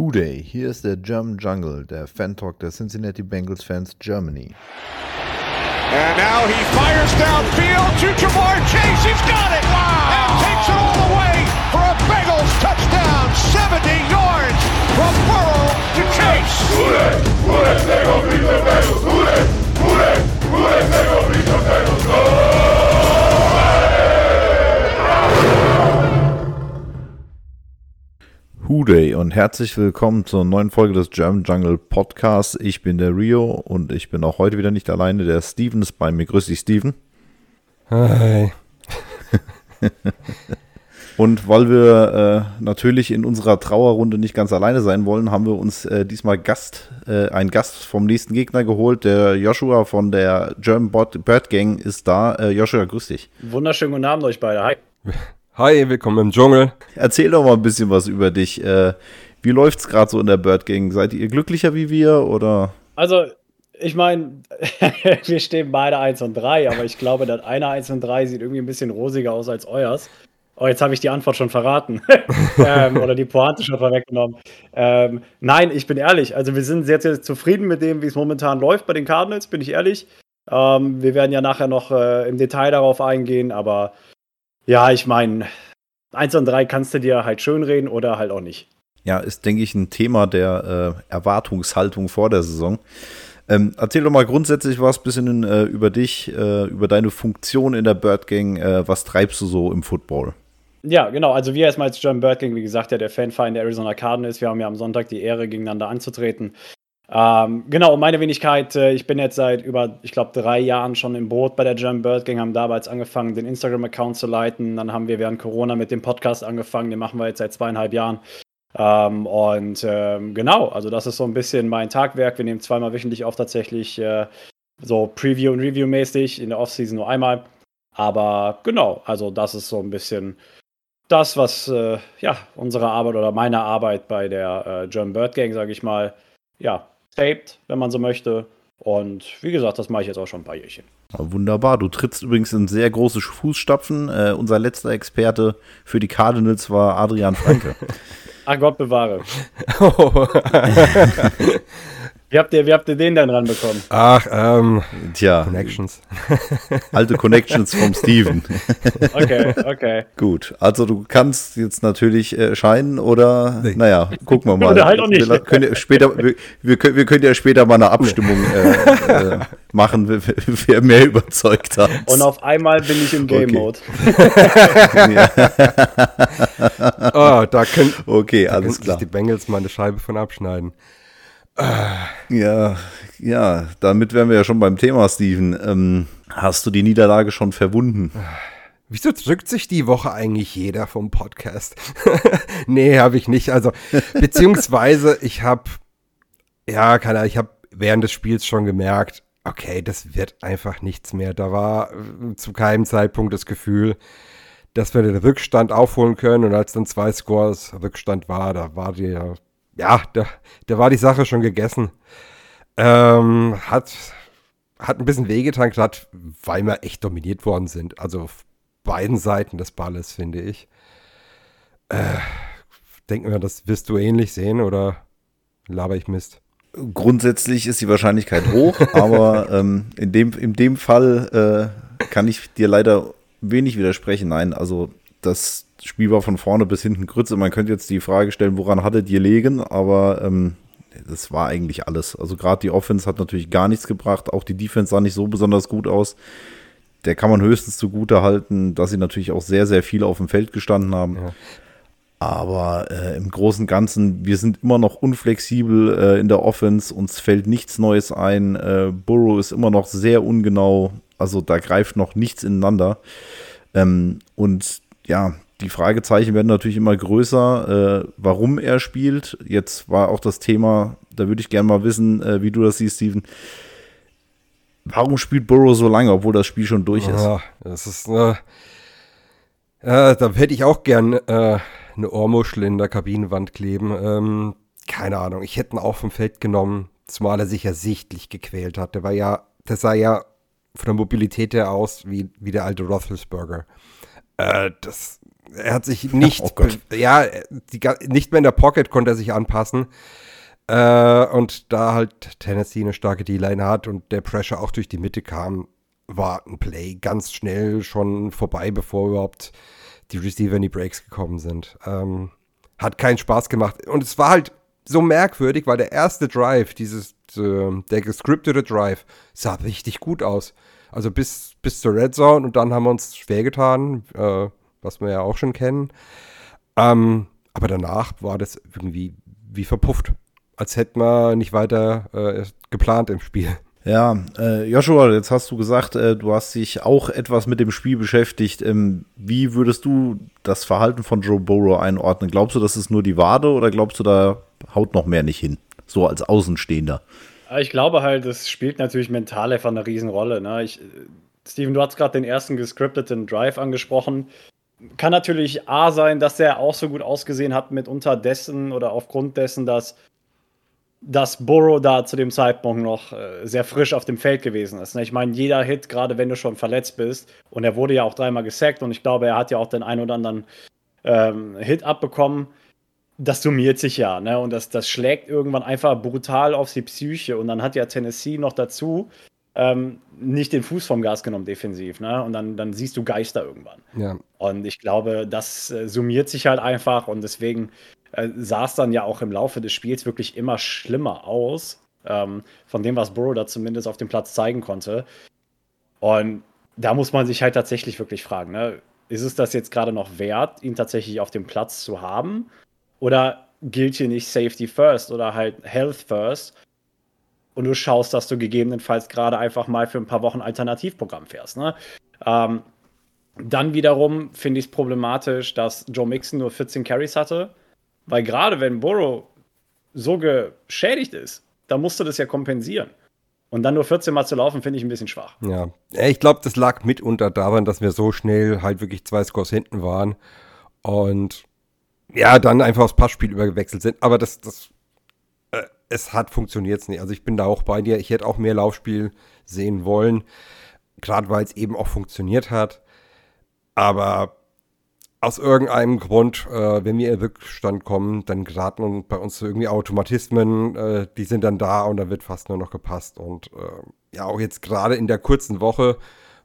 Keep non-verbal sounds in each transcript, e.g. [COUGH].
Who Day, hier ist der German Jungle, der Fan-Talk der Cincinnati Bengals Fans Germany. And now he fires downfield to Jamar Chase. He's got it. Wow. And takes it all the way for a Bengals touchdown. 70 yards from Burrow to Chase. Who Day, Who Day, they gon' beat the Bengals. Who Day, Who Day, Who Day, they gon' beat the Bengals. Go! Day und herzlich willkommen zur neuen Folge des German Jungle Podcasts. Ich bin der Rio und ich bin auch heute wieder nicht alleine. Der Steven ist bei mir. Grüß dich, Steven. Hi. [LAUGHS] und weil wir äh, natürlich in unserer Trauerrunde nicht ganz alleine sein wollen, haben wir uns äh, diesmal Gast, äh, einen Gast vom nächsten Gegner geholt. Der Joshua von der German Bird Gang ist da. Äh, Joshua, grüß dich. Wunderschönen guten Abend euch beide. Hi. [LAUGHS] Hi, willkommen im Dschungel. Erzähl doch mal ein bisschen was über dich. Äh, wie läuft's gerade so in der Bird Gang? Seid ihr glücklicher wie wir oder? Also, ich meine, [LAUGHS] wir stehen beide 1 und 3, aber ich glaube, das eine 1 und 3 sieht irgendwie ein bisschen rosiger aus als euers. Oh, jetzt habe ich die Antwort schon verraten. [LAUGHS] ähm, oder die Pointe schon vorweggenommen. Ähm, nein, ich bin ehrlich. Also, wir sind sehr, sehr zufrieden mit dem, wie es momentan läuft bei den Cardinals, bin ich ehrlich. Ähm, wir werden ja nachher noch äh, im Detail darauf eingehen, aber ja, ich meine, 1 und 3 kannst du dir halt schönreden oder halt auch nicht. Ja, ist, denke ich, ein Thema der äh, Erwartungshaltung vor der Saison. Ähm, erzähl doch mal grundsätzlich was bisschen äh, über dich, äh, über deine Funktion in der Bird Gang. Äh, was treibst du so im Football? Ja, genau. Also wir erstmal als German Bird Gang, wie gesagt, ja der Fanfeind der Arizona Cardinals. Wir haben ja am Sonntag die Ehre, gegeneinander anzutreten. Ähm, genau, meine Wenigkeit, äh, ich bin jetzt seit über, ich glaube, drei Jahren schon im Boot bei der German Bird Gang, haben damals angefangen, den Instagram-Account zu leiten. Dann haben wir während Corona mit dem Podcast angefangen, den machen wir jetzt seit zweieinhalb Jahren. Ähm, und ähm, genau, also das ist so ein bisschen mein Tagwerk. Wir nehmen zweimal wöchentlich auf, tatsächlich äh, so Preview- und Review-mäßig, in der Offseason nur einmal. Aber genau, also das ist so ein bisschen das, was äh, ja unsere Arbeit oder meine Arbeit bei der äh, German Bird Gang, sage ich mal, ja, taped, wenn man so möchte. Und wie gesagt, das mache ich jetzt auch schon ein paar Jährchen. wunderbar. Du trittst übrigens in sehr große Fußstapfen. Äh, unser letzter Experte für die Cardinals war Adrian Franke. [LAUGHS] Ach Gott bewahre. Oh. [LAUGHS] [LAUGHS] Wie habt ihr, wie habt ihr den denn ranbekommen? Ach, ähm, Tja. Connections. [LAUGHS] Alte Connections vom Steven. [LAUGHS] Okay, okay. Gut, also du kannst jetzt natürlich äh, scheinen oder, nee. naja, gucken wir mal. Oder halt auch nicht. Wir, können später, wir, wir, können, wir können ja später mal eine Abstimmung äh, äh, machen, wer, mehr überzeugt hat. Und auf einmal bin ich im Game-Mode. Okay. oh, [LAUGHS] da können, okay, alles da klar. die Bengals mal eine Scheibe von abschneiden. Ja, ja, damit wären wir ja schon beim Thema, Steven. Ähm, hast du die Niederlage schon verwunden? Wieso drückt sich die Woche eigentlich jeder vom Podcast? [LAUGHS] nee, habe ich nicht. Also, beziehungsweise ich habe, ja, keine Ahnung, ich habe während des Spiels schon gemerkt, okay, das wird einfach nichts mehr. Da war äh, zu keinem Zeitpunkt das Gefühl, dass wir den Rückstand aufholen können. Und als dann zwei Scores Rückstand war, da war die ja, da, da war die Sache schon gegessen. Ähm, hat, hat ein bisschen wehgetan, gerade weil wir echt dominiert worden sind. Also auf beiden Seiten des Balles, finde ich. Äh, denken wir, das wirst du ähnlich sehen oder laber ich Mist? Grundsätzlich ist die Wahrscheinlichkeit hoch, [LAUGHS] aber ähm, in, dem, in dem Fall äh, kann ich dir leider wenig widersprechen. Nein, also das Spiel war von vorne bis hinten Grütze. Man könnte jetzt die Frage stellen, woran hattet ihr legen, aber ähm, das war eigentlich alles. Also gerade die Offense hat natürlich gar nichts gebracht, auch die Defense sah nicht so besonders gut aus. Der kann man höchstens zugute halten, dass sie natürlich auch sehr, sehr viel auf dem Feld gestanden haben. Ja. Aber äh, im Großen und Ganzen, wir sind immer noch unflexibel äh, in der Offense, uns fällt nichts Neues ein. Äh, Burrow ist immer noch sehr ungenau, also da greift noch nichts ineinander. Ähm, und ja, die Fragezeichen werden natürlich immer größer, äh, warum er spielt. Jetzt war auch das Thema, da würde ich gerne mal wissen, äh, wie du das siehst, Steven. Warum spielt Burrow so lange, obwohl das Spiel schon durch ist? Ja, das ist, äh, äh, da hätte ich auch gern äh, eine Ohrmuschel in der Kabinenwand kleben. Ähm, keine Ahnung, ich hätte ihn auch vom Feld genommen, zumal er sich ja sichtlich gequält hat. Der war ja, der sah ja von der Mobilität her aus wie, wie der alte Roethlisberger. Äh, das Er hat sich [LAUGHS] nicht, Oh ja, die, ga- nicht mehr in der Pocket konnte er sich anpassen. Äh, und da halt Tennessee eine starke D-Line hat und der Pressure auch durch die Mitte kam, war ein Play ganz schnell schon vorbei, bevor überhaupt die Receiver in die Breaks gekommen sind. Ähm, hat keinen Spaß gemacht. Und es war halt so merkwürdig, weil der erste Drive, dieses, äh, der gescriptete Drive, sah richtig gut aus. Also bis, bis zur Red Zone und dann haben wir uns schwer getan, äh, was wir ja auch schon kennen. Ähm, aber danach war das irgendwie wie verpufft. Als hätten wir nicht weiter äh, geplant im Spiel. Ja, äh, Joshua, jetzt hast du gesagt, äh, du hast dich auch etwas mit dem Spiel beschäftigt. Ähm, wie würdest du das Verhalten von Joe Burrow einordnen? Glaubst du, das ist nur die Wade oder glaubst du, da haut noch mehr nicht hin? So als Außenstehender. Aber Ich glaube halt, das spielt natürlich mental einfach eine Riesenrolle. Ne? Ich, äh, Steven, du hast gerade den ersten gescripteten Drive angesprochen. Kann natürlich A sein, dass der auch so gut ausgesehen hat, mitunter dessen oder aufgrund dessen, dass, dass Burrow da zu dem Zeitpunkt noch äh, sehr frisch auf dem Feld gewesen ist. Ne? Ich meine, jeder Hit, gerade wenn du schon verletzt bist, und er wurde ja auch dreimal gesackt und ich glaube, er hat ja auch den einen oder anderen ähm, Hit abbekommen das summiert sich ja, ne? Und das, das schlägt irgendwann einfach brutal auf die Psyche. Und dann hat ja Tennessee noch dazu ähm, nicht den Fuß vom Gas genommen defensiv, ne? Und dann, dann siehst du Geister irgendwann. Ja. Und ich glaube, das äh, summiert sich halt einfach und deswegen äh, sah es dann ja auch im Laufe des Spiels wirklich immer schlimmer aus, ähm, von dem, was Burrow da zumindest auf dem Platz zeigen konnte. Und da muss man sich halt tatsächlich wirklich fragen, ne? ist es das jetzt gerade noch wert, ihn tatsächlich auf dem Platz zu haben? Oder gilt hier nicht Safety First oder halt Health First? Und du schaust, dass du gegebenenfalls gerade einfach mal für ein paar Wochen Alternativprogramm fährst. Ne? Ähm, dann wiederum finde ich es problematisch, dass Joe Mixon nur 14 Carries hatte, weil gerade wenn Burrow so geschädigt ist, dann musst du das ja kompensieren. Und dann nur 14 Mal zu laufen, finde ich ein bisschen schwach. Ja, ich glaube, das lag mitunter daran, dass wir so schnell halt wirklich zwei Scores hinten waren und ja, dann einfach aufs Passspiel übergewechselt sind. Aber das, das, äh, es hat funktioniert nicht. Also ich bin da auch bei dir. Ich hätte auch mehr Laufspiel sehen wollen, gerade weil es eben auch funktioniert hat. Aber aus irgendeinem Grund, äh, wenn wir in Rückstand kommen, dann geraten bei uns irgendwie Automatismen, äh, die sind dann da und da wird fast nur noch gepasst. Und äh, ja, auch jetzt gerade in der kurzen Woche,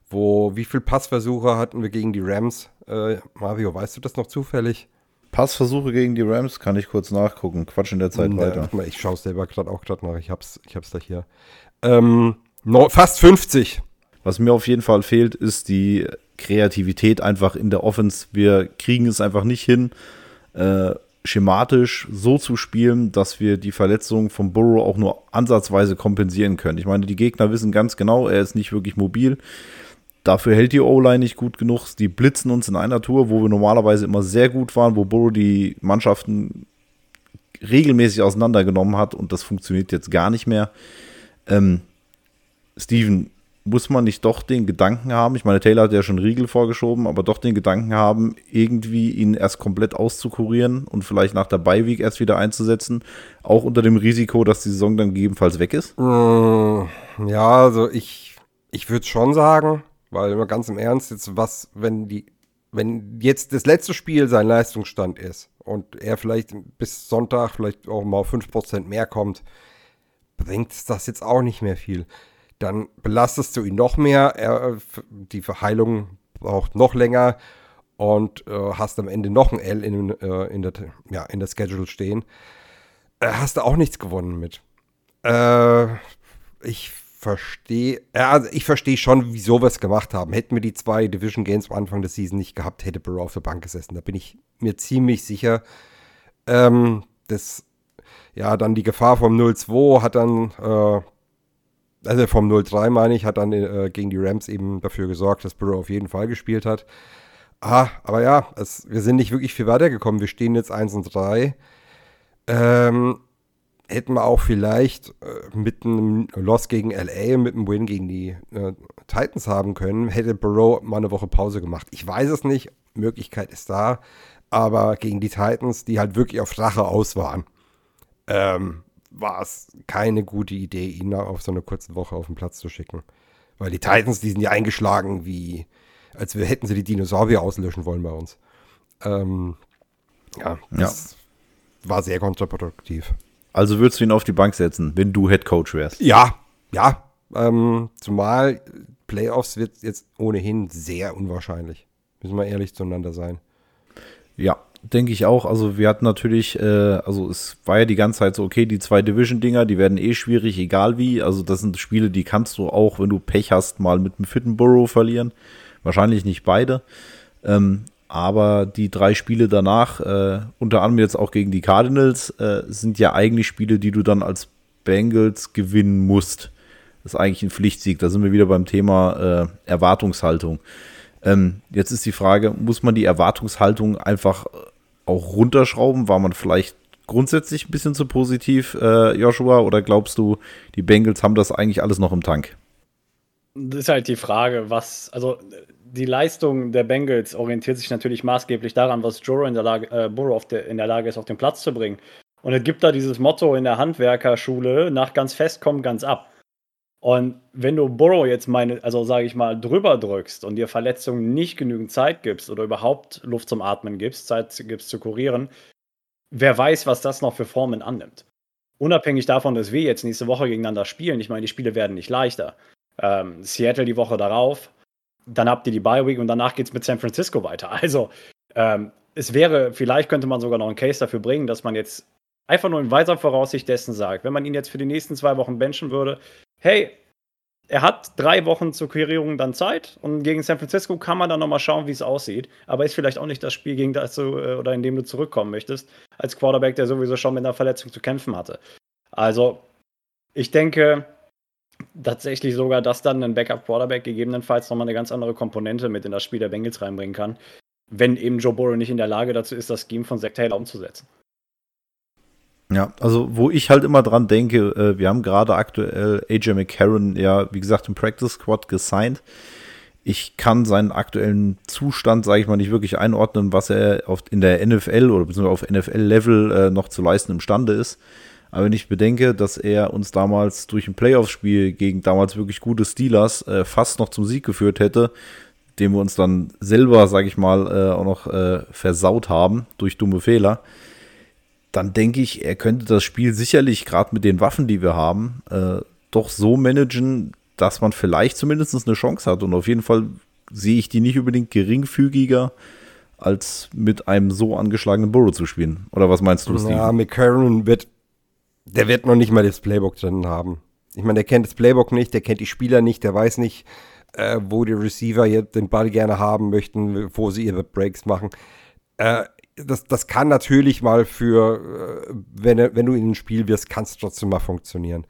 wo wie viel Passversuche hatten wir gegen die Rams? Äh, Mario, weißt du das noch zufällig? Passversuche gegen die Rams kann ich kurz nachgucken. Quatsch in der Zeit Ne, weiter. mal, Ich schaue es selber gerade auch gerade nach. Ich hab's, ich hab's da hier. Ähm, no, fast 50. Was mir auf jeden Fall fehlt, ist die Kreativität einfach in der Offense. Wir kriegen es einfach nicht hin, äh, schematisch so zu spielen, dass wir die Verletzung von Burrow auch nur ansatzweise kompensieren können. Ich meine, die Gegner wissen ganz genau, er ist nicht wirklich mobil. Dafür hält die O-Line nicht gut genug. Die blitzen uns in einer Tour, wo wir normalerweise immer sehr gut waren, wo Burrow die Mannschaften regelmäßig auseinandergenommen hat und das funktioniert jetzt gar nicht mehr. Ähm, Steven, muss man nicht doch den Gedanken haben, ich meine, Taylor hat ja schon Riegel vorgeschoben, aber doch den Gedanken haben, irgendwie ihn erst komplett auszukurieren und vielleicht nach der Beiweek erst wieder einzusetzen, auch unter dem Risiko, dass die Saison dann gegebenenfalls weg ist? Mm, Ja, also ich, ich würde schon sagen, weil immer ganz im Ernst, jetzt was, wenn die, wenn jetzt das letzte Spiel sein Leistungsstand ist und er vielleicht bis Sonntag vielleicht auch mal auf 5% mehr kommt, bringt das jetzt auch nicht mehr viel. Dann belastest du ihn noch mehr, er, die Verheilung braucht noch länger und äh, hast am Ende noch ein L in, äh, in, der, ja, in der Schedule stehen. Äh, hast du auch nichts gewonnen mit. Äh, ich verstehe, ja, also ich verstehe schon, wieso wir es gemacht haben. Hätten wir die zwei Division Games am Anfang der Season nicht gehabt, hätte Burrow auf der Bank gesessen. Da bin ich mir ziemlich sicher. Ähm, das, ja, dann die Gefahr vom 0-2 hat dann, äh, also vom 0-3 meine ich, hat dann äh, gegen die Rams eben dafür gesorgt, dass Burrow auf jeden Fall gespielt hat. Ah, aber ja, es, wir sind nicht wirklich viel weitergekommen. Wir stehen jetzt 1 und 3. Ähm, hätten wir auch vielleicht äh, mit einem Loss gegen LA und mit einem Win gegen die äh, Titans haben können, hätte Burrow mal eine Woche Pause gemacht. Ich weiß es nicht, Möglichkeit ist da, aber gegen die Titans, die halt wirklich auf Rache aus waren, ähm, war es keine gute Idee, ihn auf so eine kurze Woche auf den Platz zu schicken. Weil die Titans, die sind ja eingeschlagen wie, als wir hätten sie die Dinosaurier auslöschen wollen bei uns. Ähm, ja, das war sehr kontraproduktiv. Also würdest du ihn auf die Bank setzen, wenn du Head Coach wärst? Ja, ja. Ähm, zumal Playoffs wird jetzt ohnehin sehr unwahrscheinlich. Müssen wir ehrlich zueinander sein. Ja, denke ich auch. Also wir hatten natürlich, äh, also es war ja die ganze Zeit so, okay, die zwei Division-Dinger, die werden eh schwierig, egal wie. Also das sind Spiele, die kannst du auch, wenn du Pech hast, mal mit einem Fittenborough verlieren. Wahrscheinlich nicht beide. Ähm, aber die drei Spiele danach, äh, unter anderem jetzt auch gegen die Cardinals, äh, sind ja eigentlich Spiele, die du dann als Bengals gewinnen musst. Das ist eigentlich ein Pflichtsieg. Da sind wir wieder beim Thema äh, Erwartungshaltung. Ähm, jetzt ist die Frage, muss man die Erwartungshaltung einfach auch runterschrauben? War man vielleicht grundsätzlich ein bisschen zu positiv, äh, Joshua? Oder glaubst du, die Bengals haben das eigentlich alles noch im Tank? Das ist halt die Frage, was, also die Leistung der Bengals orientiert sich natürlich maßgeblich daran, was Burrow in der Lage, äh, Burrow der, in der Lage ist, auf den Platz zu bringen. Und es gibt da dieses Motto in der Handwerkerschule, nach ganz fest kommt ganz ab. Und wenn du Burrow jetzt meine, also sage ich mal, drüber drückst und dir Verletzungen nicht genügend Zeit gibst oder überhaupt Luft zum Atmen gibst, Zeit gibst zu kurieren, wer weiß, was das noch für Formen annimmt. Unabhängig davon, dass wir jetzt nächste Woche gegeneinander spielen, ich meine, die Spiele werden nicht leichter. Ähm, Seattle die Woche darauf, dann habt ihr die Bye Week und danach geht es mit San Francisco weiter. [LAUGHS] Also ähm, es wäre, vielleicht könnte man sogar noch einen Case dafür bringen, dass man jetzt einfach nur in weiser Voraussicht dessen sagt, wenn man ihn jetzt für die nächsten zwei Wochen benchen würde, hey, er hat drei Wochen zur Querierung dann Zeit und gegen San Francisco kann man dann nochmal schauen, wie es aussieht. Aber ist vielleicht auch nicht das Spiel, gegen das du äh, oder in dem du zurückkommen möchtest, als Quarterback, der sowieso schon mit einer Verletzung zu kämpfen hatte. Also, ich denke tatsächlich sogar, dass dann ein Backup-Quarterback gegebenenfalls nochmal eine ganz andere Komponente mit in das Spiel der Bengals reinbringen kann, wenn eben Joe Burrow nicht in der Lage dazu ist, das Scheme von Zach Taylor umzusetzen. Ja, also wo ich halt immer dran denke, äh, wir haben gerade aktuell AJ McCarron ja, wie gesagt, im Practice Squad gesigned. Ich kann seinen aktuellen Zustand, sage ich mal, nicht wirklich einordnen, was er auf, in der NFL oder beziehungsweise auf NFL-Level äh, noch zu leisten imstande ist. Aber wenn ich bedenke, dass er uns damals durch ein Playoff-Spiel gegen damals wirklich gute Steelers äh, fast noch zum Sieg geführt hätte, den wir uns dann selber, sage ich mal, äh, auch noch äh, versaut haben durch dumme Fehler, dann denke ich, er könnte das Spiel sicherlich gerade mit den Waffen, die wir haben, äh, doch so managen, dass man vielleicht zumindest eine Chance hat. Und auf jeden Fall sehe ich die nicht unbedingt geringfügiger, als mit einem so angeschlagenen Burrow zu spielen. Oder was meinst du, Steve? Ja, McCarron wird, der wird noch nicht mal das Playbook drin haben. Ich meine, der kennt das Playbook nicht, der kennt die Spieler nicht, der weiß nicht, äh, wo die Receiver den Ball gerne haben möchten, wo sie ihre Breaks machen. Äh, das, das kann natürlich mal für, äh, wenn, wenn du in ein Spiel wirst, kann es trotzdem mal funktionieren.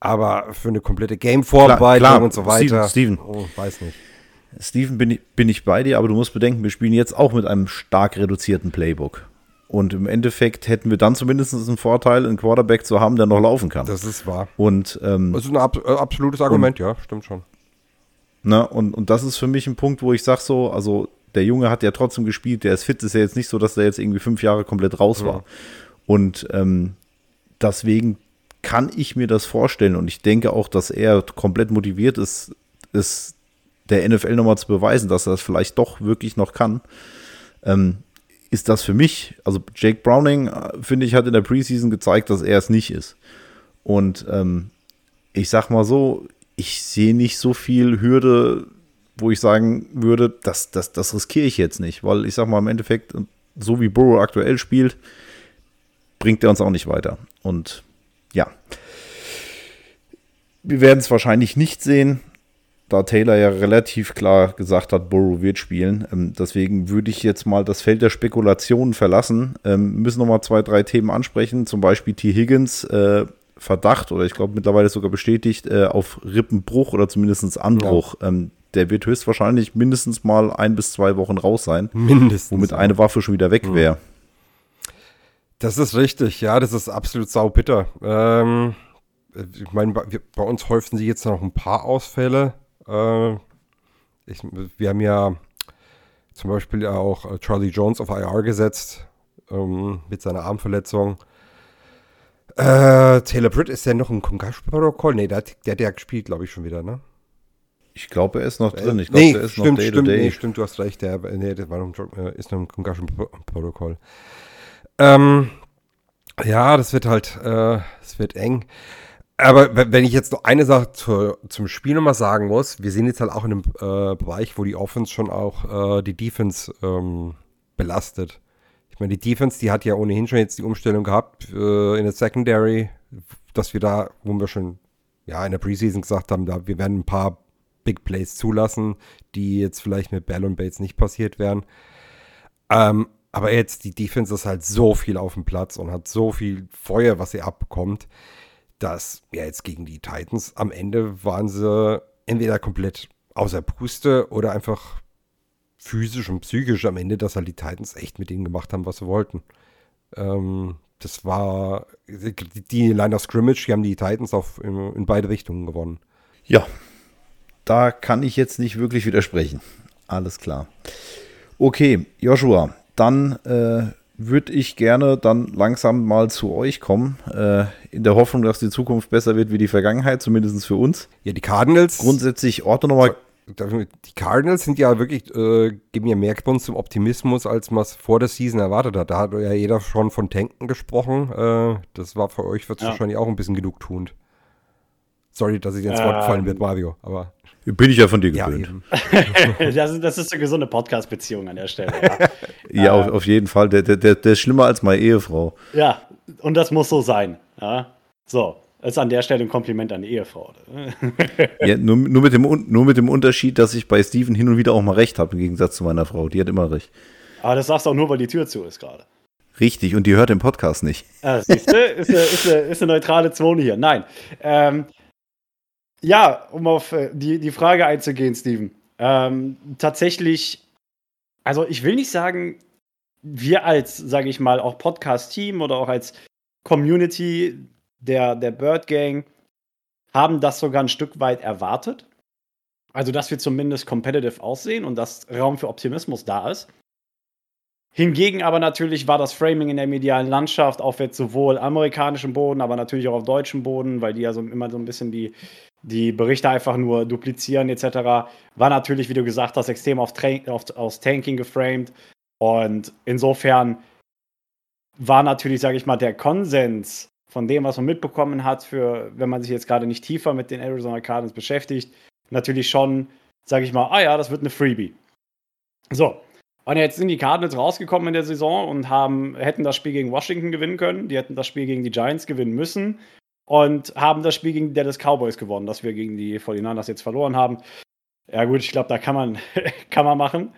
Aber für eine komplette Game-Vorbereitung und so weiter. Steven, Steven. Oh, weiß nicht. Steven, bin ich, bin ich bei dir, aber du musst bedenken, wir spielen jetzt auch mit einem stark reduzierten Playbook. Und im Endeffekt hätten wir dann zumindest einen Vorteil, einen Quarterback zu haben, der noch laufen kann. Das ist wahr. Und, ähm, das ist ein ab, äh, absolutes Argument, und, ja, stimmt schon. Na, und, und das ist für mich ein Punkt, wo ich sage so, also der Junge hat ja trotzdem gespielt, der ist fit, ist ja jetzt nicht so, dass er jetzt irgendwie fünf Jahre komplett raus war. Ja. Und ähm, deswegen kann ich mir das vorstellen und ich denke auch, dass er komplett motiviert ist, ist der NFL nochmal zu beweisen, dass er das vielleicht doch wirklich noch kann. Ähm, ist das für mich, also Jake Browning, äh, finde ich, hat in der Preseason gezeigt, dass er es nicht ist. Und ähm, ich sag mal so, ich sehe nicht so viel Hürde wo ich sagen würde, das, das, das riskiere ich jetzt nicht, weil ich sag mal im Endeffekt, so wie Burrow aktuell spielt, bringt er uns auch nicht weiter. Und ja, wir werden es wahrscheinlich nicht sehen, da Taylor ja relativ klar gesagt hat, Burrow wird spielen. Ähm, deswegen würde ich jetzt mal das Feld der Spekulationen verlassen. Ähm, müssen noch mal zwei, drei Themen ansprechen, zum Beispiel T. Higgins. Äh, Verdacht oder ich glaube mittlerweile sogar bestätigt äh, auf Rippenbruch oder zumindest Anbruch. Ja. Ähm, der wird höchstwahrscheinlich mindestens mal ein bis zwei Wochen raus sein. Mindestens. Womit eine Waffe schon wieder weg wäre. Das ist richtig, ja, das ist absolut saubitter. Ähm, ich meine, bei, bei, uns häufen sich jetzt noch ein paar Ausfälle. Äh, ich, wir haben ja zum Beispiel auch äh, Charlie Jones auf IR gesetzt ähm, mit seiner Armverletzung. Äh, Taylor Britt ist ja noch ein Concussion-Protokoll? Nee, der, der, der gespielt, glaube ich, schon wieder, ne? Ich glaube, er ist noch drin. Ich glaube, nee, der ist stimmt, noch Day stimmt, to Day. Nee, stimmt, du hast recht. Der, nee, das war noch, äh, ist noch ein Concussion-Protokoll. Ähm, ja, das wird halt, äh, es wird eng. Aber wenn ich jetzt noch eine Sache zu, zum Spiel nochmal sagen muss, wir sind jetzt halt auch in einem äh, Bereich, wo die Offense schon auch äh, die Defense ähm, belastet. Ich meine, die Defense, die hat ja ohnehin schon jetzt die Umstellung gehabt äh, in der Secondary, dass wir da, wo wir schon ja in der Preseason gesagt haben, da wir werden ein paar Big Plays zulassen, die jetzt vielleicht mit Bell und Bates nicht passiert wären. Ähm, aber jetzt, die Defense ist halt so viel auf dem Platz und hat so viel Feuer, was sie abbekommt, dass ja jetzt gegen die Titans am Ende waren sie entweder komplett außer Puste oder einfach physisch und psychisch am Ende, dass halt die Titans echt mit ihnen gemacht haben, was sie wollten. Ähm, das war die Line of Scrimmage, die haben die Titans auf, in, in beide Richtungen gewonnen. Ja, da kann ich jetzt nicht wirklich widersprechen. Alles klar. Okay, Joshua, dann äh, würde ich gerne dann langsam mal zu euch kommen, äh, in der Hoffnung, dass die Zukunft besser wird wie die Vergangenheit, zumindest für uns. Ja, die Cardinals. Grundsätzlich ordne nochmal die Cardinals sind ja wirklich, äh, geben ja mehr Grund zum Optimismus, als man es vor der Season erwartet hat. Da hat ja jeder schon von Tanken gesprochen. Äh, das war für euch wird ja. wahrscheinlich auch ein bisschen genugtug Sorry, dass ich ins Wort gefallen ähm, wird, Mario, aber. Bin ich ja von dir gewöhnt. Ja, [LAUGHS] das, ist, das, ist, eine gesunde Podcast-Beziehung an der Stelle. Ja, [LAUGHS] ja auf, auf, jeden Fall. Der, der, der ist schlimmer als meine Ehefrau. Ja, und das muss so sein. Ja? So, das ist an der Stelle ein Kompliment an die Ehefrau. [LAUGHS] ja, nur, nur, mit dem, nur mit dem Unterschied, dass ich bei Steven hin und wieder auch mal recht habe, im Gegensatz zu meiner Frau. Die hat immer recht. Aber das sagst du auch nur, weil die Tür zu ist gerade. Richtig, und die hört den Podcast nicht. Ah, siehst du, ist eine, ist, eine, ist eine neutrale Zone hier. Nein. Ähm, ja, um auf äh, die, die Frage einzugehen, Steven. Ähm, tatsächlich, also ich will nicht sagen, wir als, sage ich mal, auch Podcast-Team oder auch als Community der, der Bird Gang haben das sogar ein Stück weit erwartet. Also, dass wir zumindest competitive aussehen und dass Raum für Optimismus da ist. Hingegen aber natürlich war das Framing in der medialen Landschaft auf jetzt sowohl amerikanischem Boden, aber natürlich auch auf deutschem Boden, weil die ja so immer so ein bisschen die, die Berichte einfach nur duplizieren etc., war natürlich, wie du gesagt hast, extrem auf, auf, aus Tanking geframed. Und insofern war natürlich, sage ich mal, der Konsens von dem, was man mitbekommen hat, für, wenn man sich jetzt gerade nicht tiefer mit den Arizona Cardinals beschäftigt, natürlich schon, sage ich mal, ah ja, das wird eine Freebie. So. Und jetzt sind die Cardinals rausgekommen in der Saison und haben, hätten das Spiel gegen Washington gewinnen können, die hätten das Spiel gegen die Giants gewinnen müssen und haben das Spiel gegen die Dallas Cowboys gewonnen, das wir gegen die 49ers jetzt verloren haben. Ja, gut, ich glaube, da kann man, [LAUGHS] kann man machen.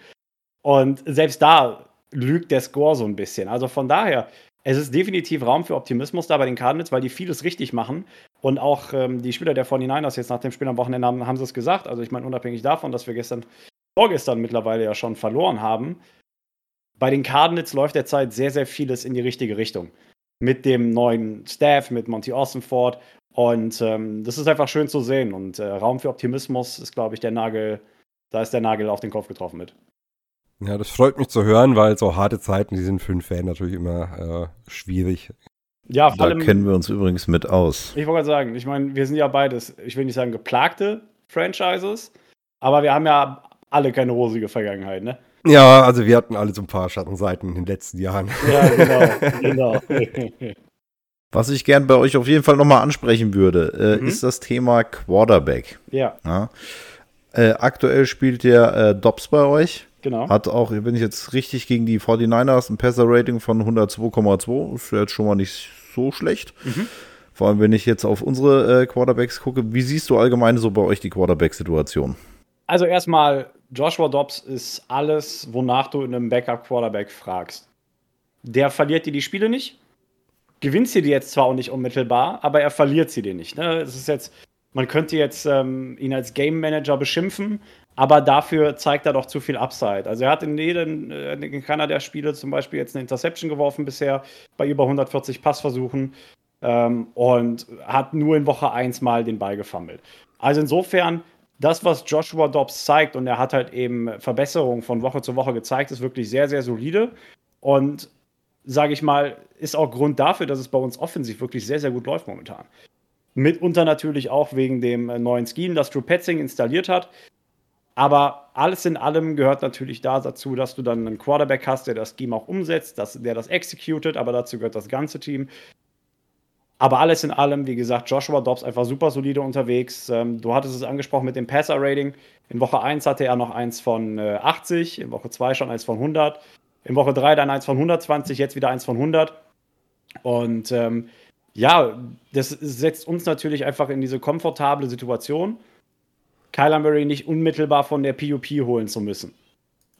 Und selbst da lügt der Score so ein bisschen. Also von daher, es ist definitiv Raum für Optimismus da bei den Cardinals, weil die vieles richtig machen. Und auch ähm, die Spieler der 49ers jetzt nach dem Spiel am Wochenende haben, haben sie es gesagt. Also ich meine, unabhängig davon, dass wir gestern, vorgestern mittlerweile ja schon verloren haben, bei den Cardinals läuft derzeit sehr, sehr vieles in die richtige Richtung. Mit dem neuen Staff, mit Monty Austinford. Und ähm, das ist einfach schön zu sehen. Und äh, Raum für Optimismus ist, glaube ich, der Nagel, da ist der Nagel auf den Kopf getroffen mit. Ja, das freut mich zu hören, weil so harte Zeiten, die sind für einen Fan natürlich immer äh, schwierig. Ja, vor da allem, kennen wir uns übrigens mit aus. Ich wollte gerade sagen, ich meine, wir sind ja beides, ich will nicht sagen geplagte Franchises, aber wir haben ja alle keine rosige Vergangenheit, ne? Ja, also wir hatten alle so ein paar Schattenseiten in den letzten Jahren. Ja, genau, genau. [LAUGHS] Was ich gern bei euch auf jeden Fall nochmal ansprechen würde, äh, mhm. ist das Thema Quarterback. Ja. ja. Äh, aktuell spielt der äh, Dobbs bei euch. Genau. Hat auch, wenn ich jetzt richtig gegen die 49ers ein Passer-Rating von 102,2. Ist jetzt schon mal nicht so schlecht. Mhm. Vor allem, wenn ich jetzt auf unsere äh, Quarterbacks gucke. Wie siehst du allgemein so bei euch die Quarterback-Situation? Also erstmal, Joshua Dobbs ist alles, wonach du in einem Backup-Quarterback fragst. Der verliert dir die Spiele nicht. Gewinnt sie dir jetzt zwar auch nicht unmittelbar, aber er verliert sie dir nicht. Ne? Es ist jetzt, man könnte jetzt ähm, ihn als Game Manager beschimpfen, aber dafür zeigt er doch zu viel Upside. Also er hat in jedem, äh, in keiner der Spiele zum Beispiel jetzt eine Interception geworfen bisher, bei über 140 Passversuchen ähm, und hat nur in Woche 1 mal den Ball gefummelt. Also insofern, das, was Joshua Dobbs zeigt, und er hat halt eben Verbesserungen von Woche zu Woche gezeigt, ist wirklich sehr, sehr solide. Und sage ich mal, ist auch Grund dafür, dass es bei uns offensiv wirklich sehr, sehr gut läuft momentan. Mitunter natürlich auch wegen dem äh, neuen Scheme, das Drew Petzing installiert hat. Aber alles in allem gehört natürlich da dazu, dass du dann einen Quarterback hast, der das Scheme auch umsetzt, dass, der das executed, aber dazu gehört das ganze Team. Aber alles in allem, wie gesagt, Joshua Dobbs einfach super solide unterwegs. Ähm, du hattest es angesprochen mit dem Passer-Rating. In Woche 1 hatte er noch eins von äh, 80, in Woche 2 schon eins von 100, in Woche 3 dann eins von 120, jetzt wieder eins von 100. Und ähm, ja, das setzt uns natürlich einfach in diese komfortable Situation, Kyler Murray nicht unmittelbar von der PUP holen zu müssen.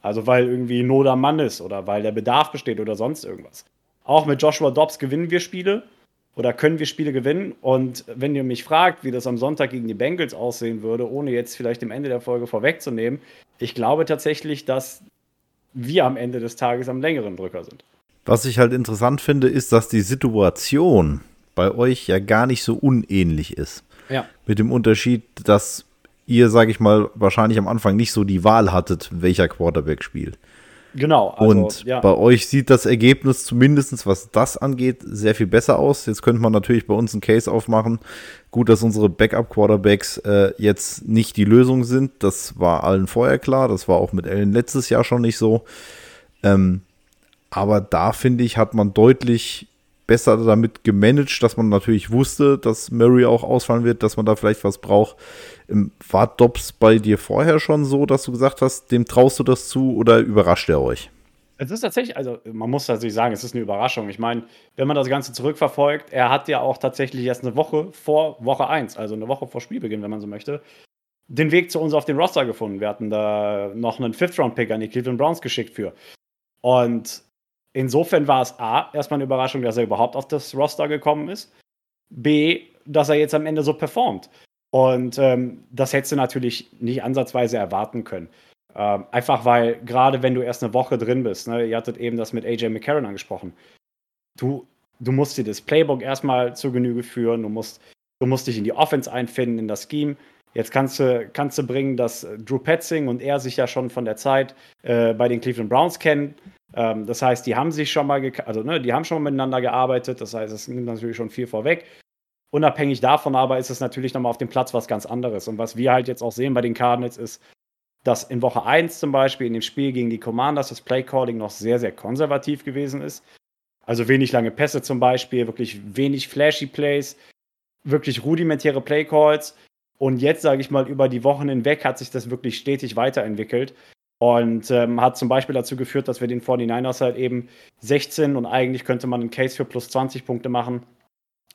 Also weil irgendwie Not am Mann ist oder weil der Bedarf besteht oder sonst irgendwas. Auch mit Joshua Dobbs gewinnen wir Spiele oder können wir Spiele gewinnen. Und wenn ihr mich fragt, wie das am Sonntag gegen die Bengals aussehen würde, ohne jetzt vielleicht dem Ende der Folge vorwegzunehmen, ich glaube tatsächlich, dass wir am Ende des Tages am längeren Drücker sind. Was ich halt interessant finde, ist, dass die Situation bei euch ja gar nicht so unähnlich ist. Ja. Mit dem Unterschied, dass ihr, sage ich mal, wahrscheinlich am Anfang nicht so die Wahl hattet, welcher Quarterback spielt. Genau. Also, und ja. bei euch sieht das Ergebnis zumindest, was das angeht, sehr viel besser aus. Jetzt könnte man natürlich bei uns einen Case aufmachen. Gut, dass unsere Backup-Quarterbacks äh, jetzt nicht die Lösung sind. Das war allen vorher klar. Das war auch mit Allen letztes Jahr schon nicht so. Ähm, aber da finde ich, hat man deutlich besser damit gemanagt, dass man natürlich wusste, dass Murray auch ausfallen wird, dass man da vielleicht was braucht. Ähm, war Dobbs bei dir vorher schon so, dass du gesagt hast, dem traust du das zu oder überrascht er euch? Es ist tatsächlich, also man muss tatsächlich sagen, es ist eine Überraschung. Ich meine, wenn man das Ganze zurückverfolgt, er hat ja auch tatsächlich erst eine Woche vor Woche 1, also eine Woche vor Spielbeginn, wenn man so möchte, den Weg zu uns auf den Roster gefunden. Wir hatten da noch einen Fifth-Round-Pick an die Cleveland Browns geschickt für. Und Insofern war es A, erstmal eine Überraschung, dass er überhaupt auf das Roster gekommen ist. B, dass er jetzt am Ende so performt. Und ähm, das hättest du natürlich nicht ansatzweise erwarten können. Ähm, einfach weil, gerade wenn du erst eine Woche drin bist, ne, ihr hattet eben das mit AJ McCarron angesprochen, du, du musst dir das Playbook erstmal zur Genüge führen, du musst, du musst dich in die Offense einfinden, in das Scheme. Jetzt kannst du, kannst du bringen, dass Drew Petzing und er sich ja schon von der Zeit äh, bei den Cleveland Browns kennen. Ähm, das heißt, die haben sich schon mal, also ne, die haben schon mal miteinander gearbeitet. Das heißt, es nimmt natürlich schon viel vorweg. Unabhängig davon aber ist es natürlich nochmal auf dem Platz was ganz anderes. Und was wir halt jetzt auch sehen bei den Cardinals ist, dass in Woche 1 zum Beispiel in dem Spiel gegen die Commanders das Playcalling noch sehr, sehr konservativ gewesen ist. Also wenig lange Pässe zum Beispiel, wirklich wenig flashy Plays, wirklich rudimentäre Playcalls. Und jetzt, sage ich mal, über die Wochen hinweg hat sich das wirklich stetig weiterentwickelt. Und ähm, hat zum Beispiel dazu geführt, dass wir den 49ers halt eben 16 und eigentlich könnte man einen Case für plus 20 Punkte machen.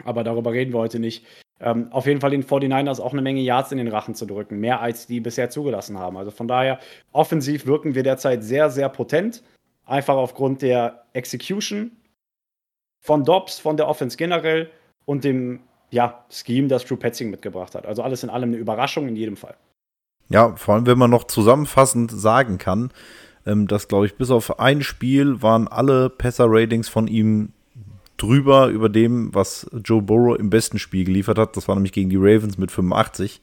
Aber darüber reden wir heute nicht. Ähm, auf jeden Fall den 49ers auch eine Menge Yards in den Rachen zu drücken. Mehr als die bisher zugelassen haben. Also von daher, offensiv wirken wir derzeit sehr, sehr potent. Einfach aufgrund der Execution von Dobbs, von der Offense generell und dem ja, Scheme, das Drew Petzing mitgebracht hat. Also alles in allem eine Überraschung in jedem Fall. Ja, vor allem, wenn man noch zusammenfassend sagen kann, ähm, dass, glaube ich, bis auf ein Spiel waren alle Passer-Ratings von ihm drüber über dem, was Joe Burrow im besten Spiel geliefert hat. Das war nämlich gegen die Ravens mit 85.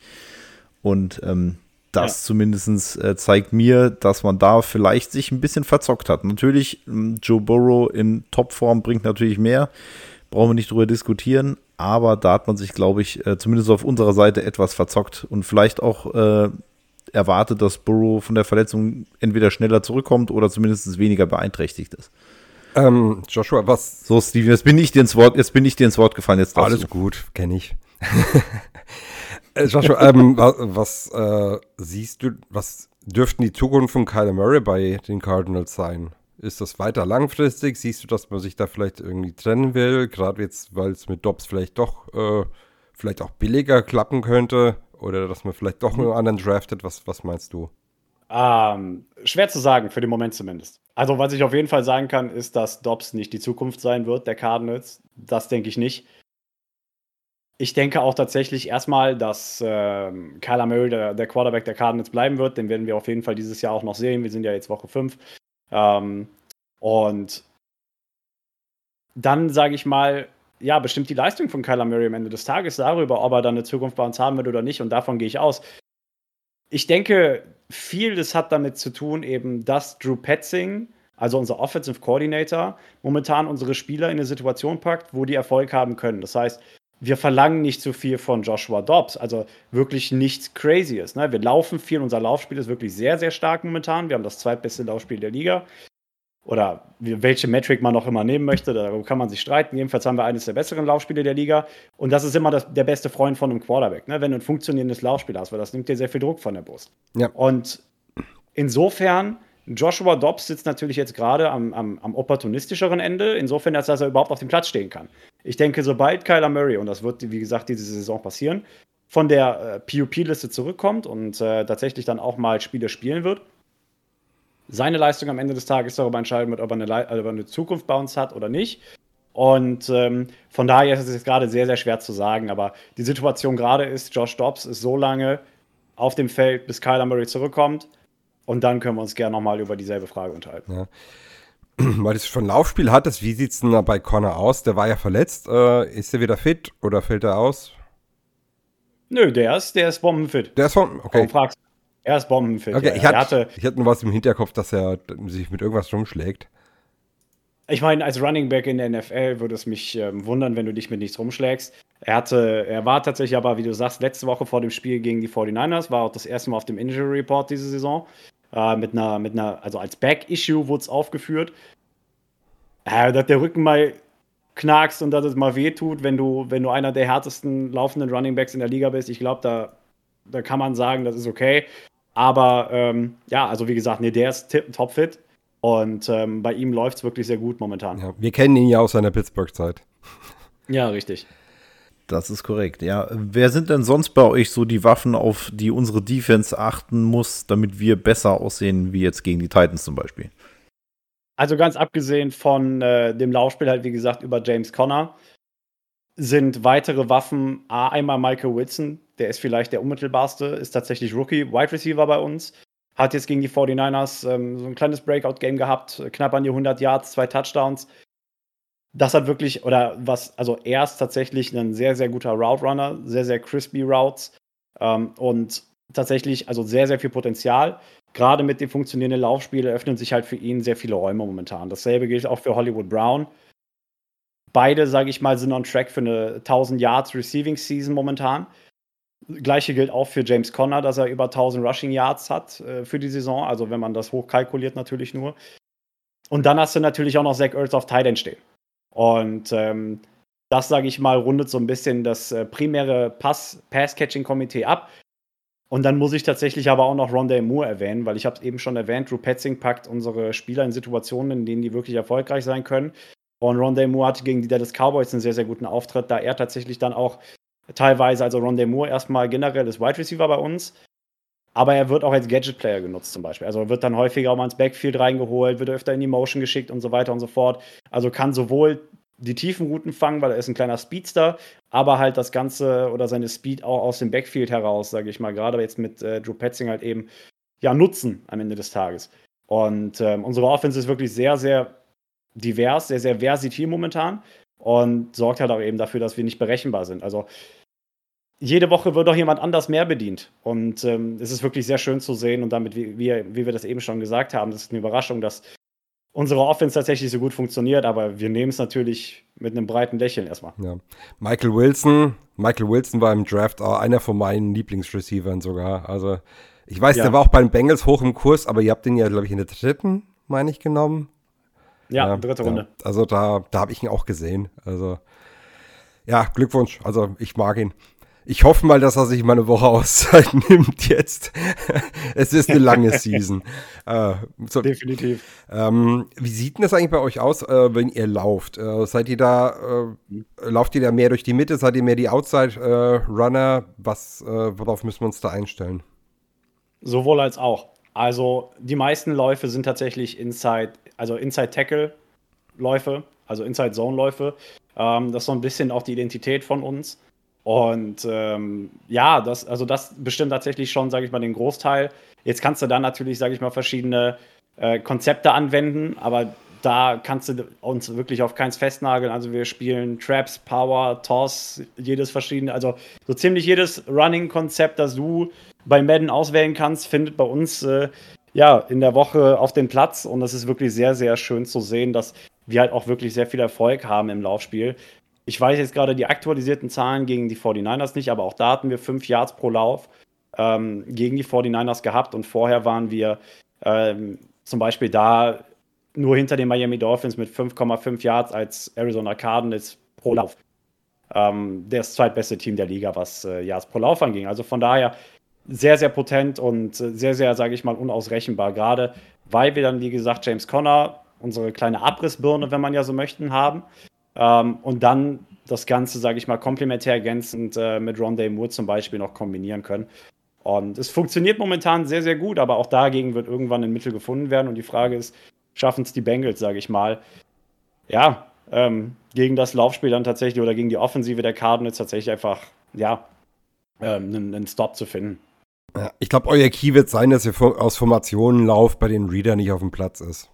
Und ähm, das ja. zumindest äh, zeigt mir, dass man da vielleicht sich ein bisschen verzockt hat. Natürlich, ähm, Joe Burrow in Topform bringt natürlich mehr. Brauchen wir nicht drüber diskutieren. Aber da hat man sich, glaube ich, äh, zumindest auf unserer Seite etwas verzockt und vielleicht auch äh, erwartet, dass Burrow von der Verletzung entweder schneller zurückkommt oder zumindest weniger beeinträchtigt ist. Ähm, Joshua, was. So, Steven, jetzt bin ich dir ins Wort, jetzt bin ich dir ins Wort gefallen. Jetzt Alles du. gut, kenne ich. [LAUGHS] Äh, Joshua, ähm, was, was äh, siehst du, was dürften die Zukunft von Kyler Murray bei den Cardinals sein? Ist das weiter langfristig? Siehst du, dass man sich da vielleicht irgendwie trennen will? Gerade jetzt, weil es mit Dobbs vielleicht doch äh, vielleicht auch billiger klappen könnte? Oder dass man vielleicht doch einen anderen draftet? Was, was meinst du? Ähm, schwer zu sagen, für den Moment zumindest. Also, was ich auf jeden Fall sagen kann, ist, dass Dobbs nicht die Zukunft sein wird, der Cardinals. Das denke ich nicht. Ich denke auch tatsächlich erstmal, dass ähm, Kyler Murray der, der, Quarterback der Cardinals bleiben wird. Den werden wir auf jeden Fall dieses Jahr auch noch sehen. Wir sind ja jetzt Woche 5. Ähm, und dann sage ich mal, ja, bestimmt die Leistung von Kyler Murray am Ende des Tages darüber, ob er dann eine Zukunft bei uns haben wird oder nicht. Und davon gehe ich aus. Ich denke, vieles hat damit zu tun, eben, dass Drew Petzing, also unser Offensive Coordinator, momentan unsere Spieler in eine Situation packt, wo die Erfolg haben können. Das heißt, wir verlangen nicht zu viel von Joshua Dobbs, also wirklich nichts Crazyes. Ne? Wir laufen viel, unser Laufspiel ist wirklich sehr, sehr stark momentan. Wir haben das zweitbeste Laufspiel der Liga. Oder welche Metric man auch immer nehmen möchte, darüber kann man sich streiten. Jedenfalls haben wir eines der besseren Laufspiele der Liga. Und das ist immer das, der beste Freund von einem Quarterback, ne? wenn du ein funktionierendes Laufspiel hast, weil das nimmt dir sehr viel Druck von der Brust. Ja. Und insofern Joshua Dobbs sitzt natürlich jetzt gerade am, am, am, opportunistischeren Ende, insofern, als dass er überhaupt auf dem Platz stehen kann. Ich denke, sobald Kyler Murray, und das wird, wie gesagt, diese Saison passieren, von der äh, PUP-Liste zurückkommt und äh, tatsächlich dann auch mal Spiele spielen wird, seine Leistung am Ende des Tages darüber entscheiden wird, ob er eine, ob er eine Zukunft bei uns hat oder nicht. Und ähm, von daher ist es jetzt gerade sehr, sehr schwer zu sagen. Aber die Situation gerade ist, Josh Dobbs ist so lange auf dem Feld, bis Kyler Murray zurückkommt. Und dann können wir uns gerne nochmal über dieselbe Frage unterhalten. Ja. [CLEARS THROAT] Weil du schon Laufspiel hattest, wie sieht es denn bei Connor aus? Der war ja verletzt. Äh, ist er wieder fit oder fällt er aus? Nö, der ist, der ist bombenfit. Der ist bomben, okay. Warum fragst Er ist bombenfit. Okay, ja. ich, hatte, ich hatte nur was im Hinterkopf, dass er sich mit irgendwas rumschlägt. Ich meine, als Running Back in der NFL würde es mich ähm, wundern, wenn du dich mit nichts rumschlägst. Er hatte, er war tatsächlich aber, wie du sagst, letzte Woche vor dem Spiel gegen die 49ers, war auch das erste Mal auf dem Injury Report diese Saison. Äh, mit einer, mit einer, also als Back-Issue wurde es aufgeführt. Äh, dass der Rücken mal knackst und dass es mal wehtut, wenn du, wenn du einer der härtesten laufenden Running Backs in der Liga bist. Ich glaube, da, da kann man sagen, das ist okay. Aber ähm, ja, also wie gesagt, nee, der ist topfit. Und ähm, bei ihm läuft es wirklich sehr gut momentan. Ja, wir kennen ihn ja aus seiner Pittsburgh-Zeit. [LAUGHS] Ja, richtig. Das ist korrekt, ja. Wer sind denn sonst bei euch so die Waffen, auf die unsere Defense achten muss, damit wir besser aussehen, wie jetzt gegen die Titans zum Beispiel? Also ganz abgesehen von äh, dem Laufspiel halt, wie gesagt, über James Conner, sind weitere Waffen, A, einmal Michael Wilson, der ist vielleicht der unmittelbarste, ist tatsächlich Rookie, Wide Receiver bei uns, hat jetzt gegen die 49ers ähm, so ein kleines Breakout-Game gehabt, knapp an die 100 Yards, zwei Touchdowns das hat wirklich, oder was, also er ist tatsächlich ein sehr, sehr guter Route Runner, sehr, sehr crispy Routes ähm, und tatsächlich, also sehr, sehr viel Potenzial. Gerade mit dem funktionierenden Laufspiel öffnen sich halt für ihn sehr viele Räume momentan. Dasselbe gilt auch für Hollywood Brown. Beide, sage ich mal, sind on track für eine 1000 Yards Receiving Season momentan. Gleiche gilt auch für James Conner, dass er über 1000 Rushing Yards hat äh, für die Saison. Also wenn man das hochkalkuliert natürlich nur. Und dann hast du natürlich auch noch Zach Ertz auf Tight End stehen. Und ähm, das, sage ich mal, rundet so ein bisschen das äh, primäre Pass-Catching-Komitee ab. Und dann muss ich tatsächlich aber auch noch Rondé Moore erwähnen, weil ich habe es eben schon erwähnt, Drew Petzing packt unsere Spieler in Situationen, in denen die wirklich erfolgreich sein können. Und Rondé Moore hatte gegen die Dallas Cowboys einen sehr, sehr guten Auftritt, da er tatsächlich dann auch teilweise, also Rondé Moore erstmal generell ist Wide Receiver bei uns, aber er wird auch als Gadget-Player genutzt zum Beispiel. Also wird dann häufiger auch mal ins Backfield reingeholt, wird öfter in die Motion geschickt und so weiter und so fort. Also kann sowohl die tiefen Routen fangen, weil er ist ein kleiner Speedster, aber halt das Ganze oder seine Speed auch aus dem Backfield heraus, sage ich mal, gerade jetzt mit äh, Drew Petzing halt eben ja nutzen am Ende des Tages. Und ähm, unsere Offense ist wirklich sehr, sehr divers, sehr, sehr versatil momentan und sorgt halt auch eben dafür, dass wir nicht berechenbar sind. Also jede Woche wird doch jemand anders mehr bedient. Und ähm, es ist wirklich sehr schön zu sehen und damit, wie, wie, wie wir das eben schon gesagt haben, das ist eine Überraschung, dass unsere Offense tatsächlich so gut funktioniert, aber wir nehmen es natürlich mit einem breiten Lächeln erstmal. Ja. Michael Wilson, Michael Wilson war im Draft auch einer von meinen Lieblingsreceivern sogar. Also ich weiß, ja. der war auch bei den Bengals hoch im Kurs, aber ihr habt den ja, glaube ich, in der dritten, meine ich, genommen. Ja, ja dritte Runde. Ja. Also da, da habe ich ihn auch gesehen. Also ja, Glückwunsch. Also ich mag ihn. Ich hoffe mal, dass er sich mal eine Woche [LAUGHS] Auszeit nimmt jetzt. [LAUGHS] es ist eine lange Season. [LAUGHS] Äh, so, Definitiv. Ähm, wie sieht denn das eigentlich bei euch aus, äh, wenn ihr lauft? Äh, seid ihr da, äh, lauft ihr da mehr durch die Mitte? Seid ihr mehr die Outside-Runner? Was, äh, worauf müssen wir uns da einstellen? Sowohl als auch. Also die meisten Läufe sind tatsächlich Inside, also Inside-Tackle-Läufe, also Inside-Zone-Läufe. Ähm, das ist so ein bisschen auch die Identität von uns. Und ähm, ja, das, also das bestimmt tatsächlich schon, sage ich mal, den Großteil. Jetzt kannst du da natürlich, sage ich mal, verschiedene äh, Konzepte anwenden, aber da kannst du uns wirklich auf keins festnageln. Also wir spielen Traps, Power, Toss, jedes verschiedene, also so ziemlich jedes Running-Konzept, das du bei Madden auswählen kannst, findet bei uns äh, ja in der Woche auf den Platz. Und das ist wirklich sehr, sehr schön zu sehen, dass wir halt auch wirklich sehr viel Erfolg haben im Laufspiel. Ich weiß jetzt gerade die aktualisierten Zahlen gegen die 49ers nicht, aber auch da hatten wir 5 Yards pro Lauf ähm, gegen die 49ers gehabt und vorher waren wir ähm, zum Beispiel da nur hinter den Miami Dolphins mit 5,5 Yards als Arizona Cardinals pro Lauf. Ähm, das zweitbeste Team der Liga, was äh, Yards pro Lauf anging. Also von daher sehr, sehr potent und äh, sehr, sehr, sage ich mal, unausrechenbar. Gerade weil wir dann, wie gesagt, James Conner, unsere kleine Abrissbirne, wenn man ja so möchten, haben. Ähm, und dann das Ganze, sage ich mal, komplementär ergänzend äh, mit Rondé Moore zum Beispiel noch kombinieren können. Und es funktioniert momentan sehr, sehr gut, aber auch dagegen wird irgendwann ein Mittel gefunden werden. Und die Frage ist, schaffen es die Bengals, sage ich mal, ja, ähm, gegen das Laufspiel dann tatsächlich oder gegen die Offensive der Cardinals tatsächlich einfach, ja, ähm, einen, einen Stop zu finden. Ja, ich glaube, euer Key wird sein, dass ihr aus Formationen lauft, bei den Reader nicht auf dem Platz ist.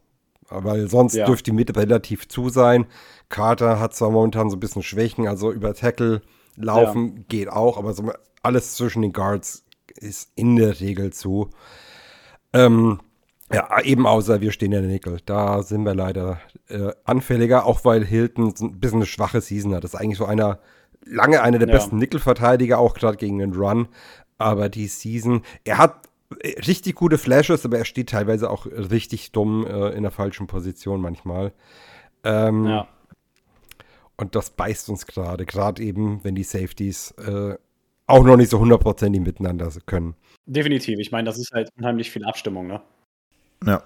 Weil sonst ja. dürfte die Mitte relativ zu sein. Carter hat zwar momentan so ein bisschen Schwächen, also über Tackle laufen ja. geht auch, aber so alles zwischen den Guards ist in der Regel zu. Ähm, ja, eben außer wir stehen in der Nickel. Da sind wir leider äh, anfälliger, auch weil Hilton ein bisschen eine schwache Season hat. Das ist eigentlich so einer, lange einer der ja. besten Nickel-Verteidiger, auch gerade gegen den Run. Aber die Season, er hat richtig gute Flashes, aber er steht teilweise auch richtig dumm äh, in der falschen Position manchmal. Ähm, ja. Und das beißt uns gerade, gerade eben, wenn die Safeties äh, auch noch nicht so hundertprozentig miteinander können. Definitiv. Ich meine, das ist halt unheimlich viel Abstimmung, ne? Ja.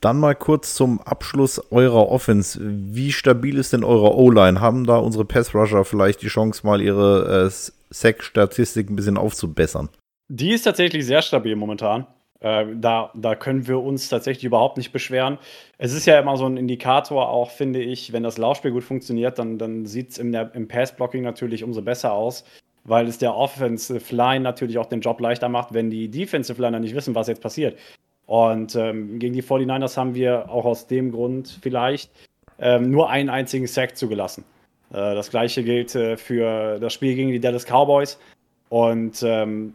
Dann mal kurz zum Abschluss eurer Offense. Wie stabil ist denn eure O-Line? Haben da unsere Pass-Rusher vielleicht die Chance, mal ihre äh, Sack-Statistik ein bisschen aufzubessern? Die ist tatsächlich sehr stabil momentan. Äh, da, da können wir uns tatsächlich überhaupt nicht beschweren. Es ist ja immer so ein Indikator, auch finde ich, wenn das Laufspiel gut funktioniert, dann, dann sieht es im, im Pass-Blocking natürlich umso besser aus, weil es der Offensive Line natürlich auch den Job leichter macht, wenn die Defensive Liner nicht wissen, was jetzt passiert. Und ähm, gegen die 49ers haben wir auch aus dem Grund vielleicht ähm, nur einen einzigen Sack zugelassen. Äh, das gleiche gilt äh, für das Spiel gegen die Dallas Cowboys. Und ähm,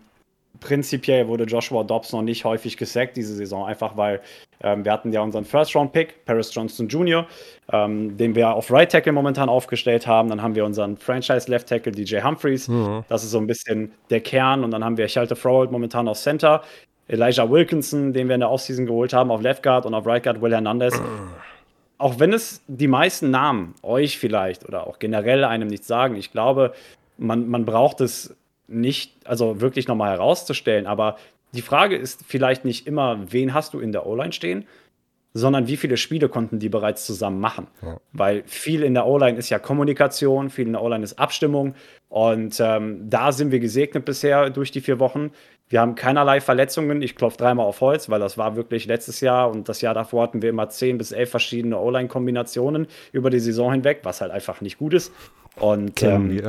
prinzipiell wurde Joshua Dobbs noch nicht häufig gesackt diese Saison, einfach weil ähm, wir hatten ja unseren First-Round-Pick, Paris Johnson Jr., ähm, den wir auf Right Tackle momentan aufgestellt haben. Dann haben wir unseren Franchise-Left Tackle DJ Humphreys. Mhm. Das ist so ein bisschen der Kern. Und dann haben wir Shelter Froholt momentan auf Center. Elijah Wilkinson, den wir in der Offseason geholt haben, auf Left Guard und auf Right Guard Will Hernandez. auch wenn es die meisten Namen euch vielleicht oder auch generell einem nichts sagen, ich glaube, man, man braucht es nicht, also wirklich nochmal herauszustellen, aber die Frage ist vielleicht nicht immer, wen hast du in der O-Line stehen, sondern wie viele Spiele konnten die bereits zusammen machen. Ja. Weil viel in der O-Line ist ja Kommunikation, viel in der O-Line ist Abstimmung. Und ähm, da sind wir gesegnet bisher durch die vier Wochen. Wir haben keinerlei Verletzungen. Ich klopfe dreimal auf Holz, weil das war wirklich letztes Jahr und das Jahr davor hatten wir immer zehn bis elf verschiedene O-Line-Kombinationen über die Saison hinweg, was halt einfach nicht gut ist. Und ähm.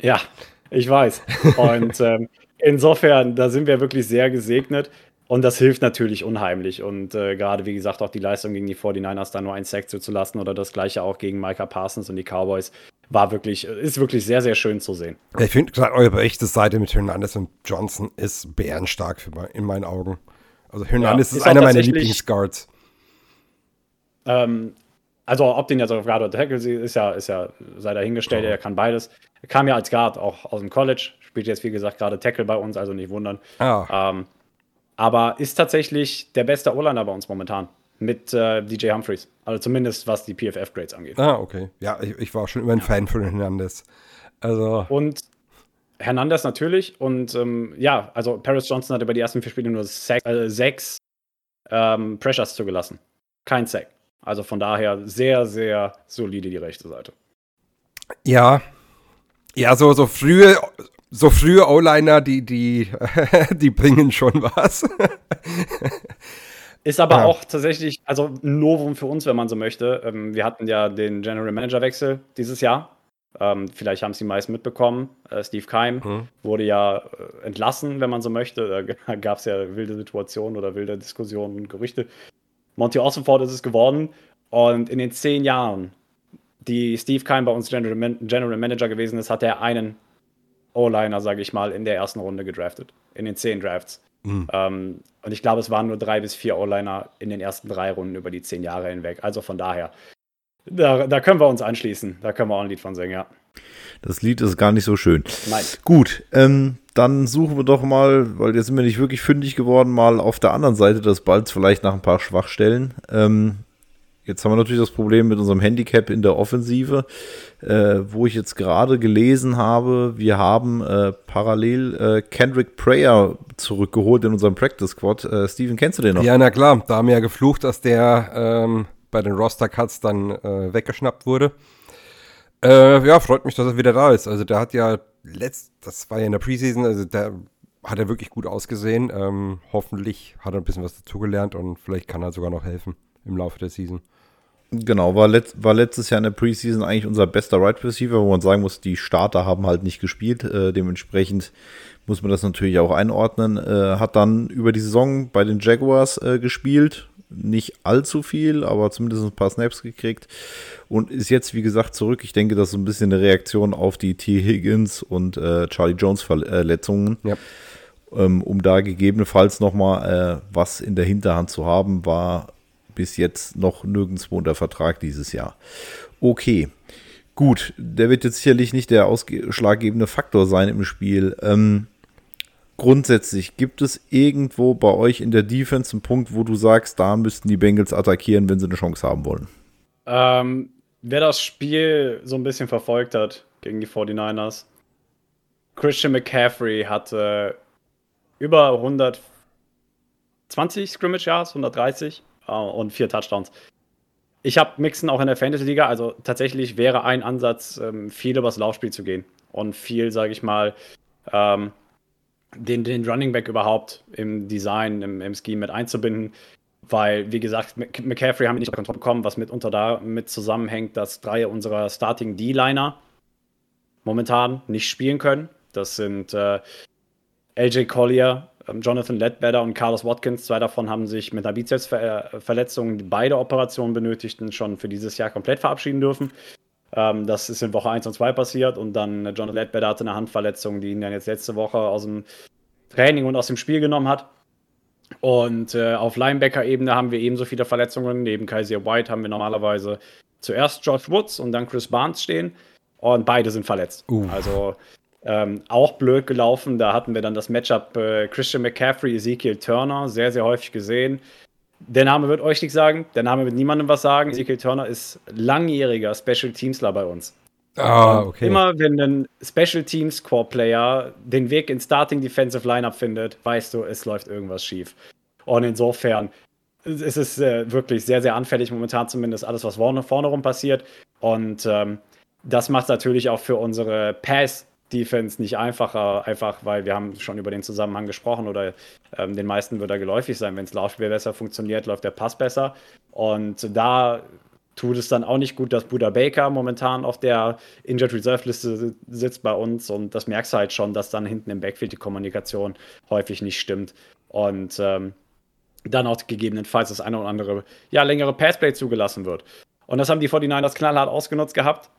Ja, ich weiß. Und [LAUGHS] ähm, insofern, da sind wir wirklich sehr gesegnet. Und das hilft natürlich unheimlich. Und äh, gerade, wie gesagt, auch die Leistung gegen die 49ers, da nur ein Sack zuzulassen oder das gleiche auch gegen Micah Parsons und die Cowboys, war wirklich, ist wirklich sehr, sehr schön zu sehen. Ich finde gerade eure rechte Seite mit Hernandez und Johnson ist bärenstark für, in meinen Augen. Also Hernandez ja, ist, ist einer meiner Lieblingsguards. Ähm, also ob den jetzt auf Guard oder Tackle ist ja, ist ja, sei dahingestellt, er kann beides. Er kam ja als Guard auch aus dem College, spielt jetzt wie gesagt gerade Tackle bei uns, also nicht wundern. Oh. Ähm, aber ist tatsächlich der beste O-Liner bei uns momentan mit äh, DJ Humphreys. Also zumindest was die PFF-Grades angeht. Ah, okay. Ja, ich, ich war schon immer ein. Fan von Hernandez. Also. Und Hernandez natürlich. Und ähm, ja, also Paris Johnson hat über die ersten vier Spiele nur sechs, äh, sechs ähm, Pressures zugelassen. Kein Sack. Also von daher sehr, sehr solide die rechte Seite. Ja. Ja, so, so frühe so frühe O-Liner, die, die, [LAUGHS] die bringen schon was. Ist aber ja. auch tatsächlich, also ein Novum für uns, wenn man so möchte. Ähm, wir hatten ja den General Manager Wechsel dieses Jahr. Ähm, vielleicht haben es die meisten mitbekommen. Äh, Steve Keim mhm. wurde ja äh, entlassen, wenn man so möchte. Da [LAUGHS] gab es ja wilde Situationen oder wilde Diskussionen und Gerüchte. Monty Ossenford ist es geworden. Und in den zehn Jahren, die Steve Keim bei uns General, Man General Manager gewesen ist, hat er einen O-Liner, sage ich mal, in der ersten Runde gedraftet. In den zehn Drafts. Mhm. Ähm, und ich glaube, es waren nur drei bis vier O-Liner in den ersten drei Runden über die zehn Jahre hinweg. Also von daher Da, da können wir uns anschließen. Da können wir auch ein Lied von singen, ja. Das Lied ist gar nicht so schön. Nein. Gut, ähm, dann suchen wir doch mal, weil jetzt sind wir nicht wirklich fündig geworden, mal auf der anderen Seite des Balls vielleicht nach ein paar Schwachstellen. Ähm, jetzt haben wir natürlich das Problem mit unserem Handicap in der Offensive, äh, wo ich jetzt gerade gelesen habe, wir haben äh, parallel äh, Kendrick Prayer zurückgeholt in unserem Practice Squad. Äh, Steven, kennst du den noch? Ja, na klar, da haben wir ja geflucht, dass der ähm, bei den Roster-Cuts dann äh, weggeschnappt wurde. Äh, ja, freut mich, dass er wieder da ist. Also der hat ja letzt, das war ja in der Preseason, also der hat er wirklich gut ausgesehen. Ähm, hoffentlich hat er ein bisschen was dazugelernt und vielleicht kann er sogar noch helfen im Laufe der Season. Genau, war, letzt, war letztes Jahr in der Preseason eigentlich unser bester Right Receiver, wo man sagen muss, die Starter haben halt nicht gespielt. Äh, dementsprechend muss man das natürlich auch einordnen. Äh, hat dann über die Saison bei den Jaguars äh, gespielt, nicht allzu viel, aber zumindest ein paar Snaps gekriegt und ist jetzt, wie gesagt, zurück. Ich denke, das ist so ein bisschen eine Reaktion auf die T. Higgins und äh, Charlie Jones Verletzungen. Ja. Ähm, um da gegebenenfalls nochmal äh, was in der Hinterhand zu haben, war bis jetzt noch nirgendwo unter Vertrag dieses Jahr. Okay. Gut, der wird jetzt sicherlich nicht der ausschlaggebende Faktor sein im Spiel. Ähm, grundsätzlich, gibt es irgendwo bei euch in der Defense einen Punkt, wo du sagst, da müssten die Bengals attackieren, wenn sie eine Chance haben wollen? Ähm, wer das Spiel so ein bisschen verfolgt hat gegen die 49ers, Christian McCaffrey hatte über 120 Scrimmage Yards, 130 äh, und vier Touchdowns. Ich habe Mixen auch in der Fantasy-Liga, also tatsächlich wäre ein Ansatz, ähm, viel übers Laufspiel zu gehen und viel, sage ich mal, ähm, den, den Running Back überhaupt im Design, im, im Scheme mit einzubinden. Weil, wie gesagt, McCaffrey haben wir nicht unter Kontrolle bekommen, was mitunter damit zusammenhängt, dass drei unserer Starting D-Liner momentan nicht spielen können. Das sind äh, AJ Collier, ähm, Jonathan Ledbetter und Carlos Watkins. Zwei davon haben sich mit einer Bizepsverletzung, die beide Operationen benötigten, schon für dieses Jahr komplett verabschieden dürfen. Ähm, das ist in Woche 1 und 2 passiert und dann John Ledbetter hatte eine Handverletzung, die ihn dann jetzt letzte Woche aus dem Training und aus dem Spiel genommen hat. Und äh, auf Linebacker-Ebene haben wir ebenso viele Verletzungen. Neben Kaiser White haben wir normalerweise zuerst George Woods und dann Chris Barnes stehen. Und beide sind verletzt. Uh. Also ähm, auch blöd gelaufen. Da hatten wir dann das Matchup äh, Christian McCaffrey, Ezekiel Turner, sehr, sehr häufig gesehen. Der Name wird euch nicht sagen, der Name wird niemandem was sagen. Ezekiel Turner ist langjähriger Special Teamsler bei uns. Ah, okay. Immer wenn ein Special Teams Core Player den Weg ins Starting Defensive Lineup findet, weißt du, es läuft irgendwas schief. Und insofern ist es äh, wirklich sehr, sehr anfällig momentan zumindest alles, was vorne, vorne rum passiert. Und ähm, das macht natürlich auch für unsere Pass Defense nicht einfacher, einfach weil wir haben schon über den Zusammenhang gesprochen oder ähm, den meisten wird er geläufig sein. Wenn das Laufspiel besser funktioniert, läuft der Pass besser. Und da tut es dann auch nicht gut, dass Buda Baker momentan auf der Injured Reserve Liste sitzt bei uns und das merkst du halt schon, dass dann hinten im Backfield die Kommunikation häufig nicht stimmt und ähm, dann auch gegebenenfalls das eine oder andere ja, längere Passplay zugelassen wird. Und das haben die 49ers knallhart ausgenutzt gehabt.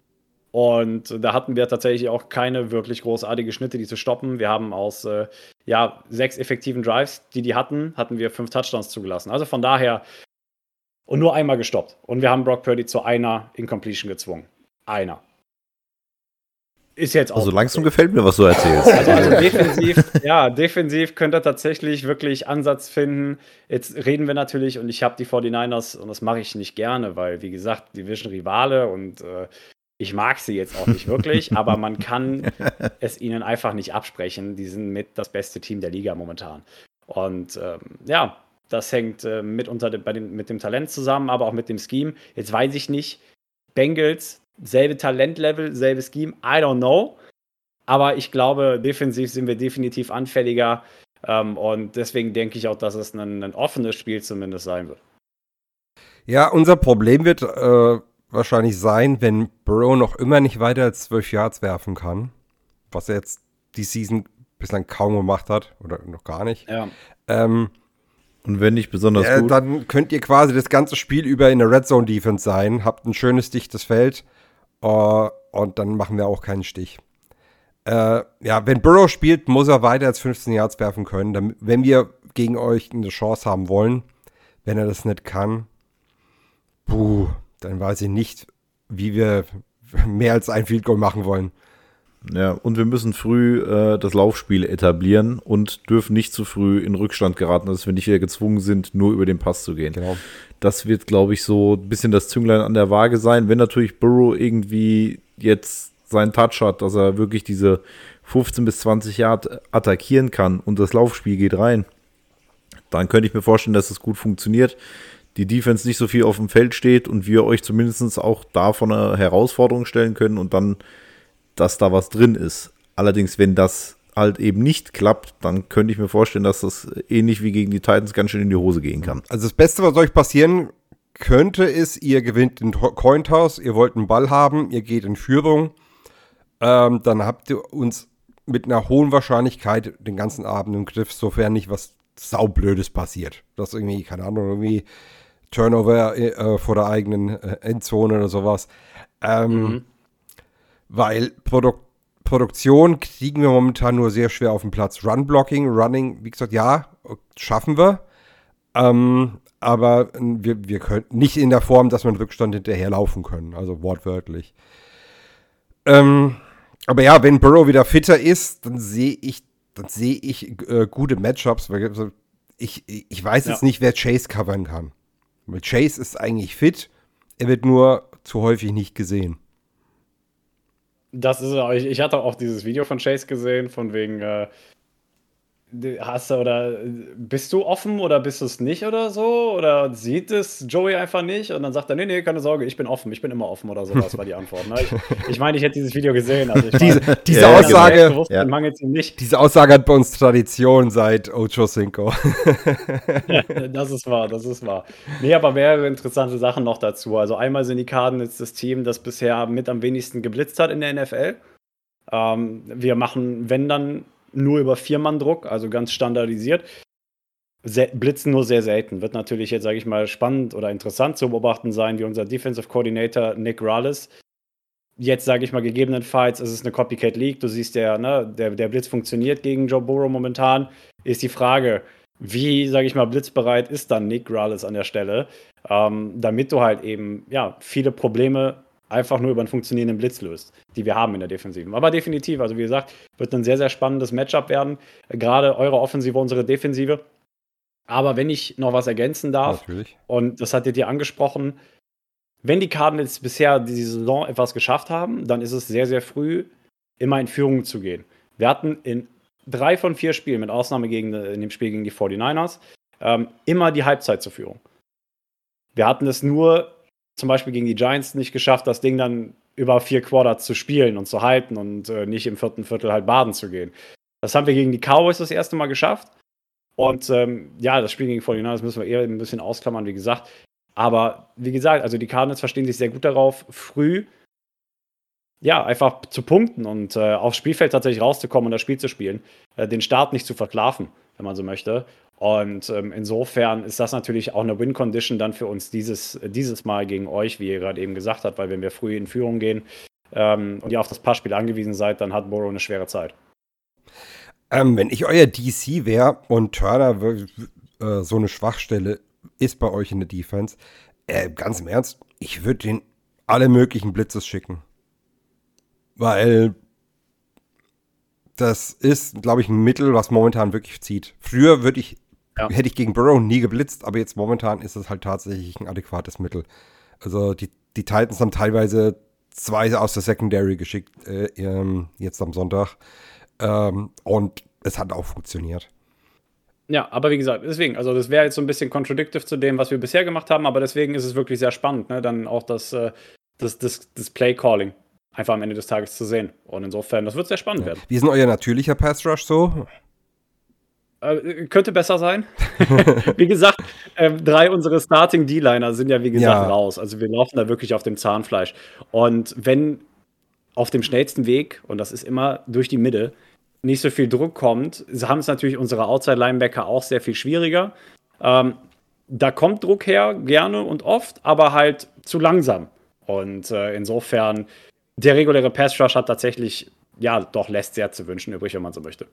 Und da hatten wir tatsächlich auch keine wirklich großartige Schnitte, die zu stoppen. Wir haben aus äh, ja, sechs effektiven Drives, die die hatten, hatten wir fünf Touchdowns zugelassen. Also von daher und nur einmal gestoppt. Und wir haben Brock Purdy zu einer Incompletion gezwungen. Einer. Ist jetzt auch. Also langsam gefällt mir, was du erzählst. Also, also defensiv, ja, defensiv könnt ihr tatsächlich wirklich Ansatz finden. Jetzt reden wir natürlich, und ich habe die 49ers, und das mache ich nicht gerne, weil, wie gesagt, Division Rivale und äh, ich mag sie jetzt auch nicht wirklich, [LAUGHS] aber man kann es ihnen einfach nicht absprechen. Die sind mit das beste Team der Liga momentan. Und ähm, ja, das hängt äh, mit, unter de, bei den, mit dem Talent zusammen, aber auch mit dem Scheme. Jetzt weiß ich nicht, Bengals, selbe Talentlevel, selbe Scheme, I don't know. Aber ich glaube, defensiv sind wir definitiv anfälliger. Ähm, und deswegen denke ich auch, dass es ein, ein, offenes Spiel zumindest sein wird. Ja, unser Problem wird äh, wahrscheinlich sein, wenn Burrow noch immer nicht weiter als 12 Yards werfen kann, was er jetzt die Season bislang kaum gemacht hat oder noch gar nicht. Ja. Ähm, und wenn nicht besonders äh, gut. Dann könnt ihr quasi das ganze Spiel über in der Red Zone Defense sein, habt ein schönes, dichtes Feld uh, und dann machen wir auch keinen Stich. Äh, ja, wenn Burrow spielt, muss er weiter als 15 Yards werfen können, damit, wenn wir gegen euch eine Chance haben wollen. Wenn er das nicht kann, puh, dann weiß ich nicht, wie wir mehr als ein Field Goal machen wollen. Ja, und wir müssen früh äh, das Laufspiel etablieren und dürfen nicht zu früh in Rückstand geraten, dass wir nicht wieder gezwungen sind, nur über den Pass zu gehen. Genau. Das wird, glaube ich, so ein bisschen das Zünglein an der Waage sein. Wenn natürlich Burrow irgendwie jetzt seinen Touch hat, dass er wirklich diese 15 bis 20 Yard attackieren kann und das Laufspiel geht rein, dann könnte ich mir vorstellen, dass es gut funktioniert. Die Defense nicht so viel auf dem Feld steht und wir euch zumindest auch da von einer Herausforderung stellen können und dann dass da was drin ist. Allerdings, wenn das halt eben nicht klappt, dann könnte ich mir vorstellen, dass das ähnlich wie gegen die Titans ganz schön in die Hose gehen kann. Also das Beste, was euch passieren könnte, ist, ihr gewinnt den Cointoss, ihr wollt einen Ball haben, ihr geht in Führung, ähm, dann habt ihr uns mit einer hohen Wahrscheinlichkeit den ganzen Abend im Griff, sofern nicht was saublödes passiert. Das irgendwie, keine Ahnung, irgendwie Turnover äh, vor der eigenen äh, Endzone oder sowas. Ähm, mhm weil Produ Produktion kriegen wir momentan nur sehr schwer auf den Platz. Run-Blocking, Running, wie gesagt, ja, schaffen wir. Ähm, aber wir, wir können nicht in der Form, dass wir einen Rückstand hinterherlaufen können, also wortwörtlich. Ähm, aber ja, wenn Burrow wieder fitter ist, dann sehe ich, dann sehe ich äh, gute Matchups. Weil, also ich, ich weiß ja. jetzt nicht, wer Chase covern kann. Weil Chase ist eigentlich fit, er wird nur zu häufig nicht gesehen. Das ist, ich, ich hatte auch dieses Video von Chase gesehen, von wegen, äh, Hast du oder bist du offen oder bist du es nicht oder so? Oder sieht es Joey einfach nicht? Und dann sagt er, nee, nee, keine Sorge, ich bin offen, ich bin immer offen oder sowas, war die Antwort. Ne? Ich, ich meine, ich hätte dieses Video gesehen. Also diese, meine, diese ja, Aussage, ja. diese Aussage hat bei uns Tradition seit Ocho Cinco. [LAUGHS] das ist wahr, das ist wahr. Nee, aber mehrere interessante Sachen noch dazu. Also einmal sind die Karten jetzt das Team, das bisher mit am wenigsten geblitzt hat in der NFL. Ähm, wir machen, wenn dann nur über Viermann-Druck, also ganz standardisiert. Blitzen nur sehr selten. Wird natürlich jetzt, sage ich mal, spannend oder interessant zu beobachten sein, wie unser Defensive Coordinator Nick Rallis jetzt, sage ich mal, gegebenenfalls ist es eine Copycat League. Du siehst ja, ne, der, der Blitz funktioniert gegen Joe Burrow momentan. Ist die Frage, wie, sage ich mal, blitzbereit ist dann Nick Rallis an der Stelle, ähm, damit du halt eben, ja, viele Probleme einfach nur über einen funktionierenden Blitz löst, die wir haben in der Defensive. Aber definitiv, also wie gesagt, wird ein sehr, sehr spannendes Matchup werden. Gerade eure Offensive, unsere Defensive. Aber wenn ich noch was ergänzen darf, Natürlich. und das hattet ihr angesprochen, wenn die Cardinals bisher diese Saison etwas geschafft haben, dann ist es sehr, sehr früh, immer in Führung zu gehen. Wir hatten in drei von vier Spielen, mit Ausnahme gegen, in dem Spiel gegen die 49ers, ähm, immer die Halbzeit zur Führung. Wir hatten es nur zum Beispiel gegen die Giants nicht geschafft, das Ding dann über vier Quarters zu spielen und zu halten und äh, nicht im vierten Viertel halt baden zu gehen. Das haben wir gegen die Cowboys das erste Mal geschafft. Und ähm, ja, das Spiel gegen 49 müssen wir eher ein bisschen ausklammern, wie gesagt. Aber wie gesagt, also die Cardinals verstehen sich sehr gut darauf, früh ja, einfach zu punkten und äh, aufs Spielfeld tatsächlich rauszukommen und das Spiel zu spielen. Äh, den Start nicht zu verklafen, wenn man so möchte. Und ähm, insofern ist das natürlich auch eine Win-Condition dann für uns dieses, dieses Mal gegen euch, wie ihr gerade eben gesagt habt, weil wenn wir früh in Führung gehen ähm, und ihr auf das Passspiel angewiesen seid, dann hat Borough eine schwere Zeit. Ähm, wenn ich euer DC wäre und Turner äh, so eine Schwachstelle ist bei euch in der Defense, äh, ganz im Ernst, ich würde den alle möglichen Blitzes schicken. Weil das ist, glaube ich, ein Mittel, was momentan wirklich zieht. Früher würde ich ja. Hätte ich gegen Burrow nie geblitzt, aber jetzt momentan ist es halt tatsächlich ein adäquates Mittel. Also die, die Titans haben teilweise zwei aus der Secondary geschickt, äh, ähm, jetzt am Sonntag. Ähm, und es hat auch funktioniert. Ja, aber wie gesagt, deswegen, also das wäre jetzt so ein bisschen contradictive zu dem, was wir bisher gemacht haben, aber deswegen ist es wirklich sehr spannend, ne? dann auch das, äh, das, das, das Play-Calling einfach am Ende des Tages zu sehen. Und insofern, das wird sehr spannend ja. werden. Wie ist denn euer natürlicher Pass-Rush so? Äh, könnte besser sein. [LAUGHS] [LAUGHS] wie gesagt, äh, drei unserer Starting D-Liner sind ja, wie gesagt, ja. raus. Also wir laufen da wirklich auf dem Zahnfleisch. Und wenn auf dem schnellsten Weg, und das ist immer durch die Mitte, nicht so viel Druck kommt, haben es natürlich unsere Outside-Linebacker auch sehr viel schwieriger. Ähm, da kommt Druck her, gerne und oft, aber halt zu langsam. Und äh, insofern, der reguläre Pass-Rush hat tatsächlich, ja, doch lässt sehr zu wünschen übrig, wenn man so möchte.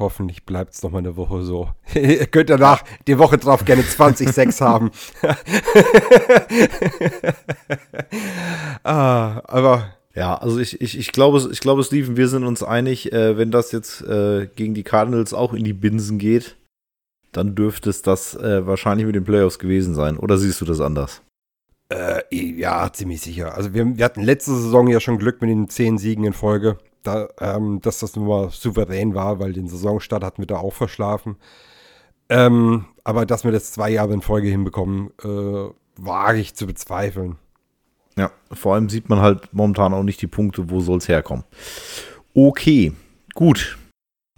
Hoffentlich bleibt es noch mal eine Woche so. [LAUGHS] Ihr könnt danach die Woche drauf gerne 20,6 [LAUGHS] haben. [LAUGHS] ah, aber Ja, also ich, ich, ich glaube, ich glaube, Steven, wir sind uns einig, äh, wenn das jetzt äh, gegen die Cardinals auch in die Binsen geht, dann dürfte es das äh, wahrscheinlich mit den Playoffs gewesen sein. Oder siehst du das anders? Äh, ja, ziemlich sicher. Also wir, wir, hatten letzte Saison ja schon Glück mit den zehn Siegen in Folge, da, ähm, dass das nur souverän war, weil den Saisonstart hatten wir da auch verschlafen. Ähm, aber dass wir das zwei Jahre in Folge hinbekommen, äh, wage ich zu bezweifeln. Ja, vor allem sieht man halt momentan auch nicht die Punkte, wo soll es herkommen. Okay, gut.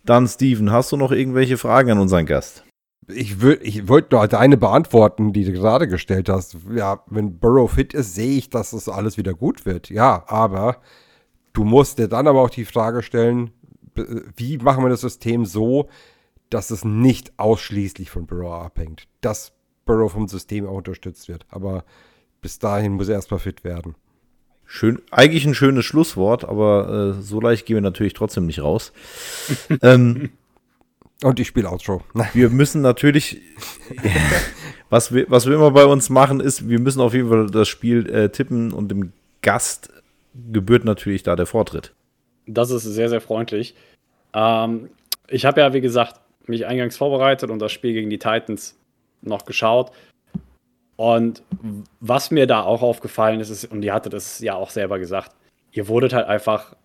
Dann, Steven, hast du noch irgendwelche Fragen an unseren Gast? Ich, ich wollte nur deine beantworten, die du gerade gestellt hast. Ja, wenn Burrow fit ist, sehe ich, dass das alles wieder gut wird. Ja, aber du musst dir dann aber auch die Frage stellen, wie machen wir das System so, dass es nicht ausschließlich von Burrow abhängt. Dass Burrow vom System auch unterstützt wird. Aber bis dahin muss er erstmal fit werden. Schön, eigentlich ein schönes Schlusswort, aber äh, so leicht gehen wir natürlich trotzdem nicht raus. [LAUGHS] ähm, und ich spiele Outro. [LAUGHS] Wir müssen natürlich, [LAUGHS] was, wir, was wir immer bei uns machen, ist, wir müssen auf jeden Fall das Spiel äh, tippen und dem Gast gebührt natürlich da der Vortritt. Das ist sehr, sehr freundlich. Ähm, ich habe ja, wie gesagt, mich eingangs vorbereitet und das Spiel gegen die Titans noch geschaut. Und was mir da auch aufgefallen ist, ist, und ihr hattet es ja auch selber gesagt, ihr wurdet halt einfach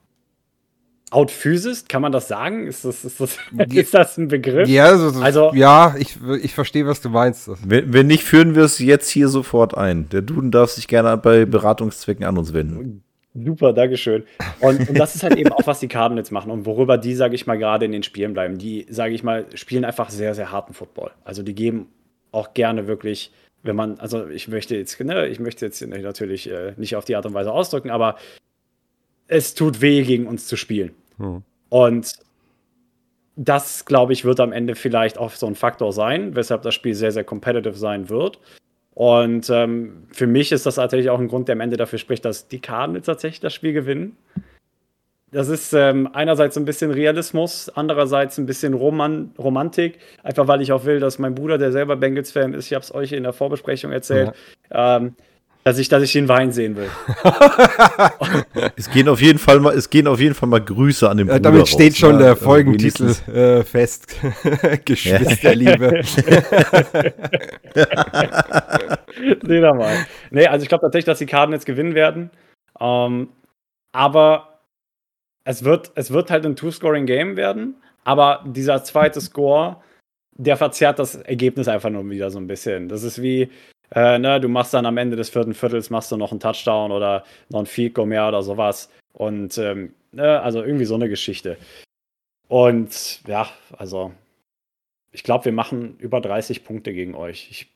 outphysist, kann man das sagen? Ist das, ist das, [LAUGHS] ist das ein Begriff? Ja, also, also ja ich, ich verstehe, was du meinst. Wenn, wenn nicht, führen wir es jetzt hier sofort ein. Der Duden darf sich gerne bei Beratungszwecken an uns wenden. Super, Dankeschön. Und, und das ist halt eben auch, was die Cardinals machen und worüber die, sage ich mal, gerade in den Spielen bleiben. Die, sage ich mal, spielen einfach sehr, sehr harten Football. Also die geben auch gerne wirklich, wenn man, also ich möchte jetzt, ne, ich möchte jetzt natürlich äh, nicht auf die Art und Weise ausdrücken, aber es tut weh, gegen uns zu spielen. Hm. Und das, glaube ich, wird am Ende vielleicht auch so ein Faktor sein, weshalb das Spiel sehr, sehr competitive sein wird. Und ähm, für mich ist das tatsächlich auch ein Grund, der am Ende dafür spricht, dass die Cardinals tatsächlich das Spiel gewinnen. Das ist ähm, einerseits ein bisschen Realismus, andererseits ein bisschen Roman Romantik. Einfach weil ich auch will, dass mein Bruder, der selber Bengals-Fan ist, ich habe es euch in der Vorbesprechung erzählt, ja. ähm, dass ich, dass ich den Wein sehen will. [LAUGHS] es gehen auf jeden Fall mal, es gehen auf jeden Fall mal Grüße an den Bruder Damit steht raus, schon ja, der also Folgentitel äh, fest. [LAUGHS] Geschwisterliebe. [LAUGHS] Sehen wir mal. Nee, also ich glaube tatsächlich, dass die Karten jetzt gewinnen werden. Ähm, aber es wird, es wird halt ein Two-Scoring-Game werden. Aber dieser zweite Score, der verzerrt das Ergebnis einfach nur wieder so ein bisschen. Das ist wie, äh, ne, du machst dann am Ende des vierten Viertels machst du noch einen Touchdown oder noch ein Field Goal mehr oder sowas. Und ähm, ne, also irgendwie so eine Geschichte. Und ja, also ich glaube, wir machen über 30 Punkte gegen euch. Ich,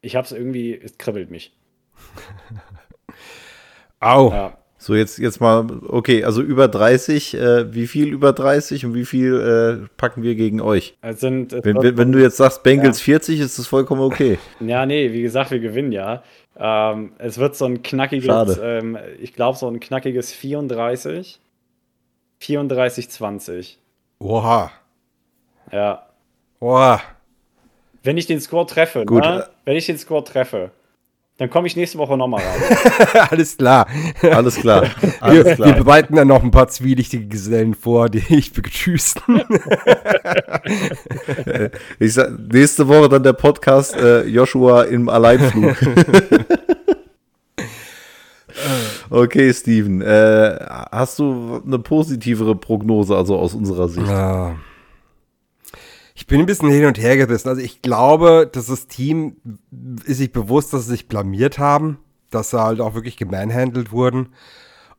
ich habe es irgendwie, es kribbelt mich. [LAUGHS] Au. Ja. So, jetzt, jetzt mal, okay, also über 30, äh, wie viel über 30 und wie viel äh, packen wir gegen euch? Es sind, wenn, wenn, wenn, du jetzt sagst, Bengals ja. 40, ist das vollkommen okay. [LAUGHS] Ja, nee, wie gesagt, wir gewinnen ja. Ähm, es wird so ein knackiges, ähm, ich glaube, so ein knackiges 34. 34, 20. Oha. Ja. Oha. Wenn ich den Score treffe, Gut. Ne? wenn ich den Score treffe, dann komme ich nächste Woche nochmal rein. [LAUGHS] Alles klar. Alles klar. Alles wir, klar. wir bereiten dann noch ein paar zwielichtige Gesellen vor, die ich begrüßen. [LAUGHS] ich sag, nächste Woche dann der Podcast äh, Joshua im Alleinflug. [LAUGHS] okay, Steven. Äh, hast du eine positivere Prognose, also aus unserer Sicht? Ja. Ich bin ein bisschen hin und her gerissen. Also ich glaube, dass das Team ist sich bewusst, dass sie sich blamiert haben, dass sie halt auch wirklich gemanhandelt wurden.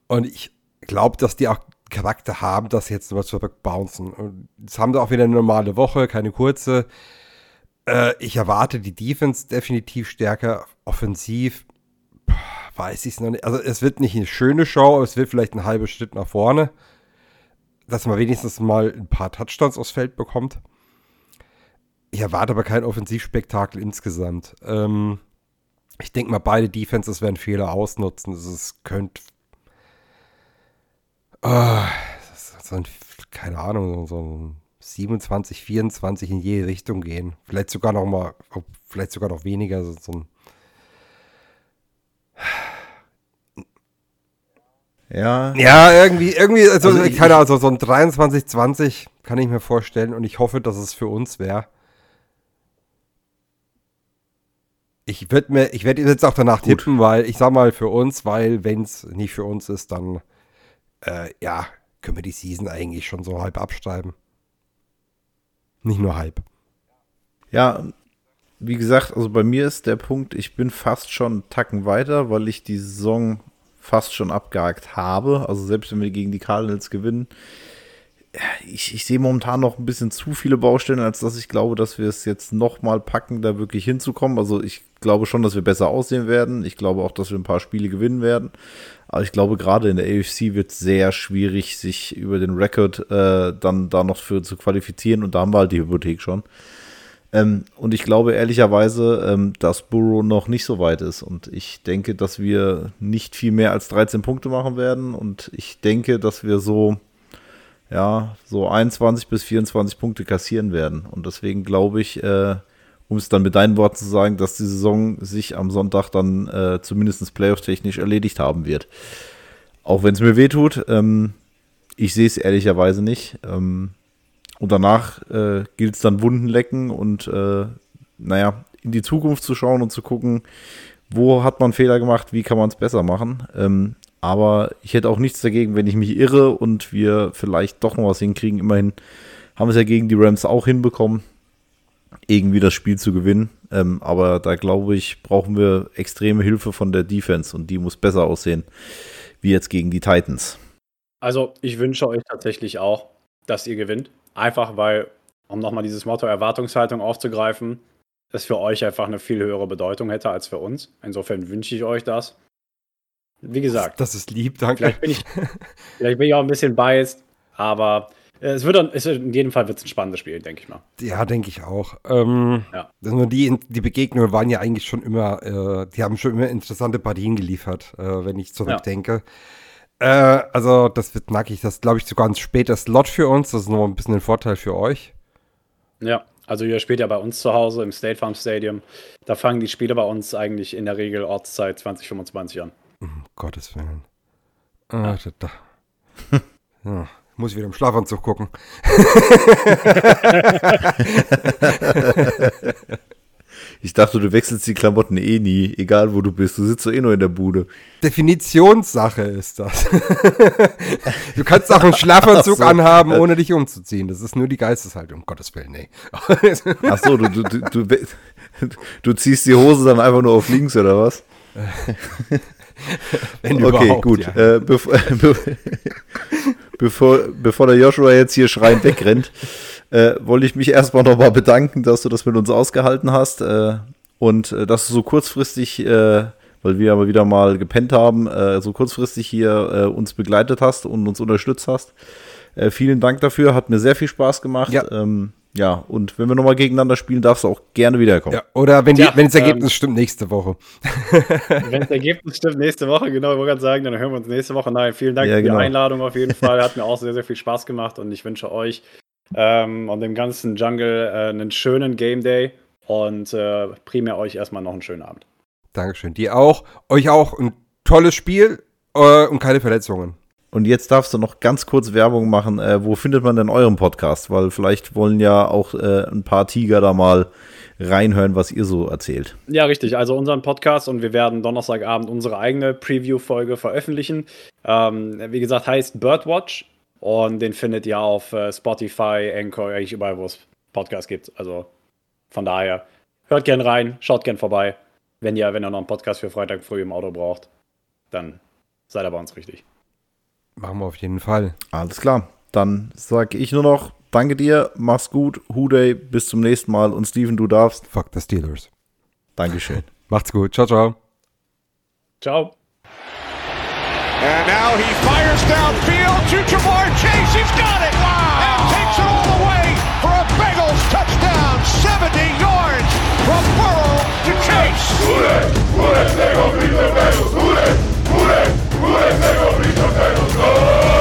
Und ich glaube, dass die auch Charakter haben, dass sie jetzt nochmal zurückbouncen. Und jetzt haben sie auch wieder eine normale Woche, keine kurze. Äh, ich erwarte die Defense definitiv stärker. Offensiv weiß ich es noch nicht. Also es wird nicht eine schöne Show, aber es wird vielleicht ein halber Schritt nach vorne. Dass man wenigstens mal ein paar Touchdowns aufs Feld bekommt. Ich erwarte aber kein Offensivspektakel insgesamt. Ähm, ich denke mal, beide Defenses werden Fehler ausnutzen. Es könnte. Oh, so ein, keine Ahnung, so ein 27, 24 in jede Richtung gehen. Vielleicht sogar noch mal, vielleicht sogar noch weniger. So, so ein Ja, ja, irgendwie, irgendwie, also, Also ich- keine Ahnung, so, so ein 23, 20 kann ich mir vorstellen und ich hoffe, dass es für uns wäre. Ich würde mir, ich werde jetzt auch danach Gut. tippen, weil ich sag mal für uns, weil wenn es nicht für uns ist, dann äh, ja, können wir die Season eigentlich schon so halb abschreiben. Nicht nur halb. Ja, wie gesagt, also bei mir ist der Punkt, ich bin fast schon einen Tacken weiter, weil ich die Saison fast schon abgehakt habe. Also selbst wenn wir gegen die Cardinals gewinnen, ich, ich sehe momentan noch ein bisschen zu viele Baustellen, als dass ich glaube, dass wir es jetzt noch mal packen, da wirklich hinzukommen. Also ich glaube schon, dass wir besser aussehen werden. Ich glaube auch, dass wir ein paar Spiele gewinnen werden. Aber ich glaube, gerade in der AFC wird es sehr schwierig, sich über den Rekord äh, dann da noch für zu qualifizieren. Und da haben wir halt die Hypothek schon. Ähm, und ich glaube ehrlicherweise, ähm, dass Burrow noch nicht so weit ist. Und ich denke, dass wir nicht viel mehr als 13 Punkte machen werden. Und ich denke, dass wir so, ja, so 21 bis 24 Punkte kassieren werden. Und deswegen glaube ich, äh, um es dann mit deinen Worten zu sagen, dass die Saison sich am Sonntag dann äh, zumindest playoff-technisch erledigt haben wird. Auch wenn es mir wehtut, ähm, ich sehe es ehrlicherweise nicht. Ähm, und danach äh, gilt es dann Wunden lecken und äh, naja, in die Zukunft zu schauen und zu gucken, wo hat man Fehler gemacht, wie kann man es besser machen. Ähm, aber ich hätte auch nichts dagegen, wenn ich mich irre und wir vielleicht doch noch was hinkriegen. Immerhin haben wir es ja gegen die Rams auch hinbekommen, irgendwie das Spiel zu gewinnen. Ähm, aber da glaube ich, brauchen wir extreme Hilfe von der Defense und die muss besser aussehen, wie jetzt gegen die Titans. Also, ich wünsche euch tatsächlich auch, dass ihr gewinnt. Einfach weil, um nochmal dieses Motto Erwartungshaltung aufzugreifen, es für euch einfach eine viel höhere Bedeutung hätte als für uns. Insofern wünsche ich euch das. Wie gesagt, Das ist lieb, danke. vielleicht bin ich, vielleicht bin ich auch ein bisschen biased, aber es wird, dann- es wird in jedem Fall wird's ein spannendes Spiel, denke ich mal. Ja, denke ich auch. Ähm, Ja. also die, die Begegnungen waren ja eigentlich schon immer, äh, die haben schon immer interessante Partien geliefert, äh, wenn ich zurückdenke. Äh, also das wird nackig. Das glaube ich sogar ein später Slot für uns. Das ist noch ein bisschen ein Vorteil für euch. Ja, also ihr spielt ja bei uns zu Hause im State Farm Stadium. Da fangen die Spiele bei uns eigentlich in der Regel Ortszeit 2025 an. Um Gottes Willen. Ah, da, da. [LAUGHS] ja, muss ich wieder im Schlafanzug gucken. [LAUGHS] Ich dachte, du wechselst die Klamotten eh nie, egal wo du bist. Du sitzt doch eh nur in der Bude. Definitionssache ist das. [LAUGHS] du kannst auch einen [LAUGHS] Schlafanzug so. anhaben, ohne dich umzuziehen. Das ist nur die Geisteshaltung. Um Gottes Willen, nee. Ach so, du, du, du, du ziehst die Hose dann einfach nur auf links oder was? [LAUGHS] Wenn Okay, überhaupt, gut. Ja. Äh, bevor, [LAUGHS] bevor, bevor der Joshua jetzt hier schreiend wegrennt, äh, wollte ich mich erstmal nochmal bedanken, dass du das mit uns ausgehalten hast äh, und äh, dass du so kurzfristig, äh, weil wir aber wieder mal gepennt haben, äh, so kurzfristig hier uns begleitet hast und uns unterstützt hast. Vielen Dank dafür, hat mir sehr viel Spaß gemacht. Ja. Ähm, ja, und wenn wir nochmal gegeneinander spielen, darfst du auch gerne wiederkommen. Ja, oder wenn, die, Ja, wenn das Ergebnis ähm, stimmt, nächste Woche. [LAUGHS] Wenn das Ergebnis stimmt, nächste Woche, genau, ich wollte gerade sagen, dann hören wir uns nächste Woche. Nein, vielen Dank Ja, für genau. die Einladung auf jeden [LAUGHS] Fall. Hat mir auch sehr, sehr viel Spaß gemacht und ich wünsche euch ähm, und dem ganzen Jungle äh, einen schönen Game Day und äh, primär euch erstmal noch einen schönen Abend. Dankeschön. Dir auch. Euch auch ein tolles Spiel äh, und keine Verletzungen. Und jetzt darfst du noch ganz kurz Werbung machen. Äh, wo findet man denn euren Podcast? Weil vielleicht wollen ja auch äh, ein paar Tiger da mal reinhören, was ihr so erzählt. Ja, richtig. Also unseren Podcast und wir werden Donnerstagabend unsere eigene Preview-Folge veröffentlichen. Ähm, wie gesagt, heißt Birdwatch und den findet ihr auf äh, Spotify, Anchor, eigentlich überall, wo es Podcasts gibt. Also von daher, hört gern rein, schaut gern vorbei. Wenn ihr, wenn ihr noch einen Podcast für Freitag früh im Auto braucht, dann seid ihr bei uns richtig. Machen wir auf jeden Fall. Alles klar. Dann sage ich nur noch, danke dir, mach's gut, Huday, bis zum nächsten Mal und Steven, du darfst. Fuck the Steelers. Dankeschön. [LAUGHS] Macht's gut. Ciao, ciao. Ciao. And now he fires downfield to Jamar Chase. He's got it. Wow. And takes it all away for a Bengals touchdown. 70 yards from Burrow to Chase. Who that? Who that? They beat the Bengals. Who that? Byłeś najgorszym, tego zgoda!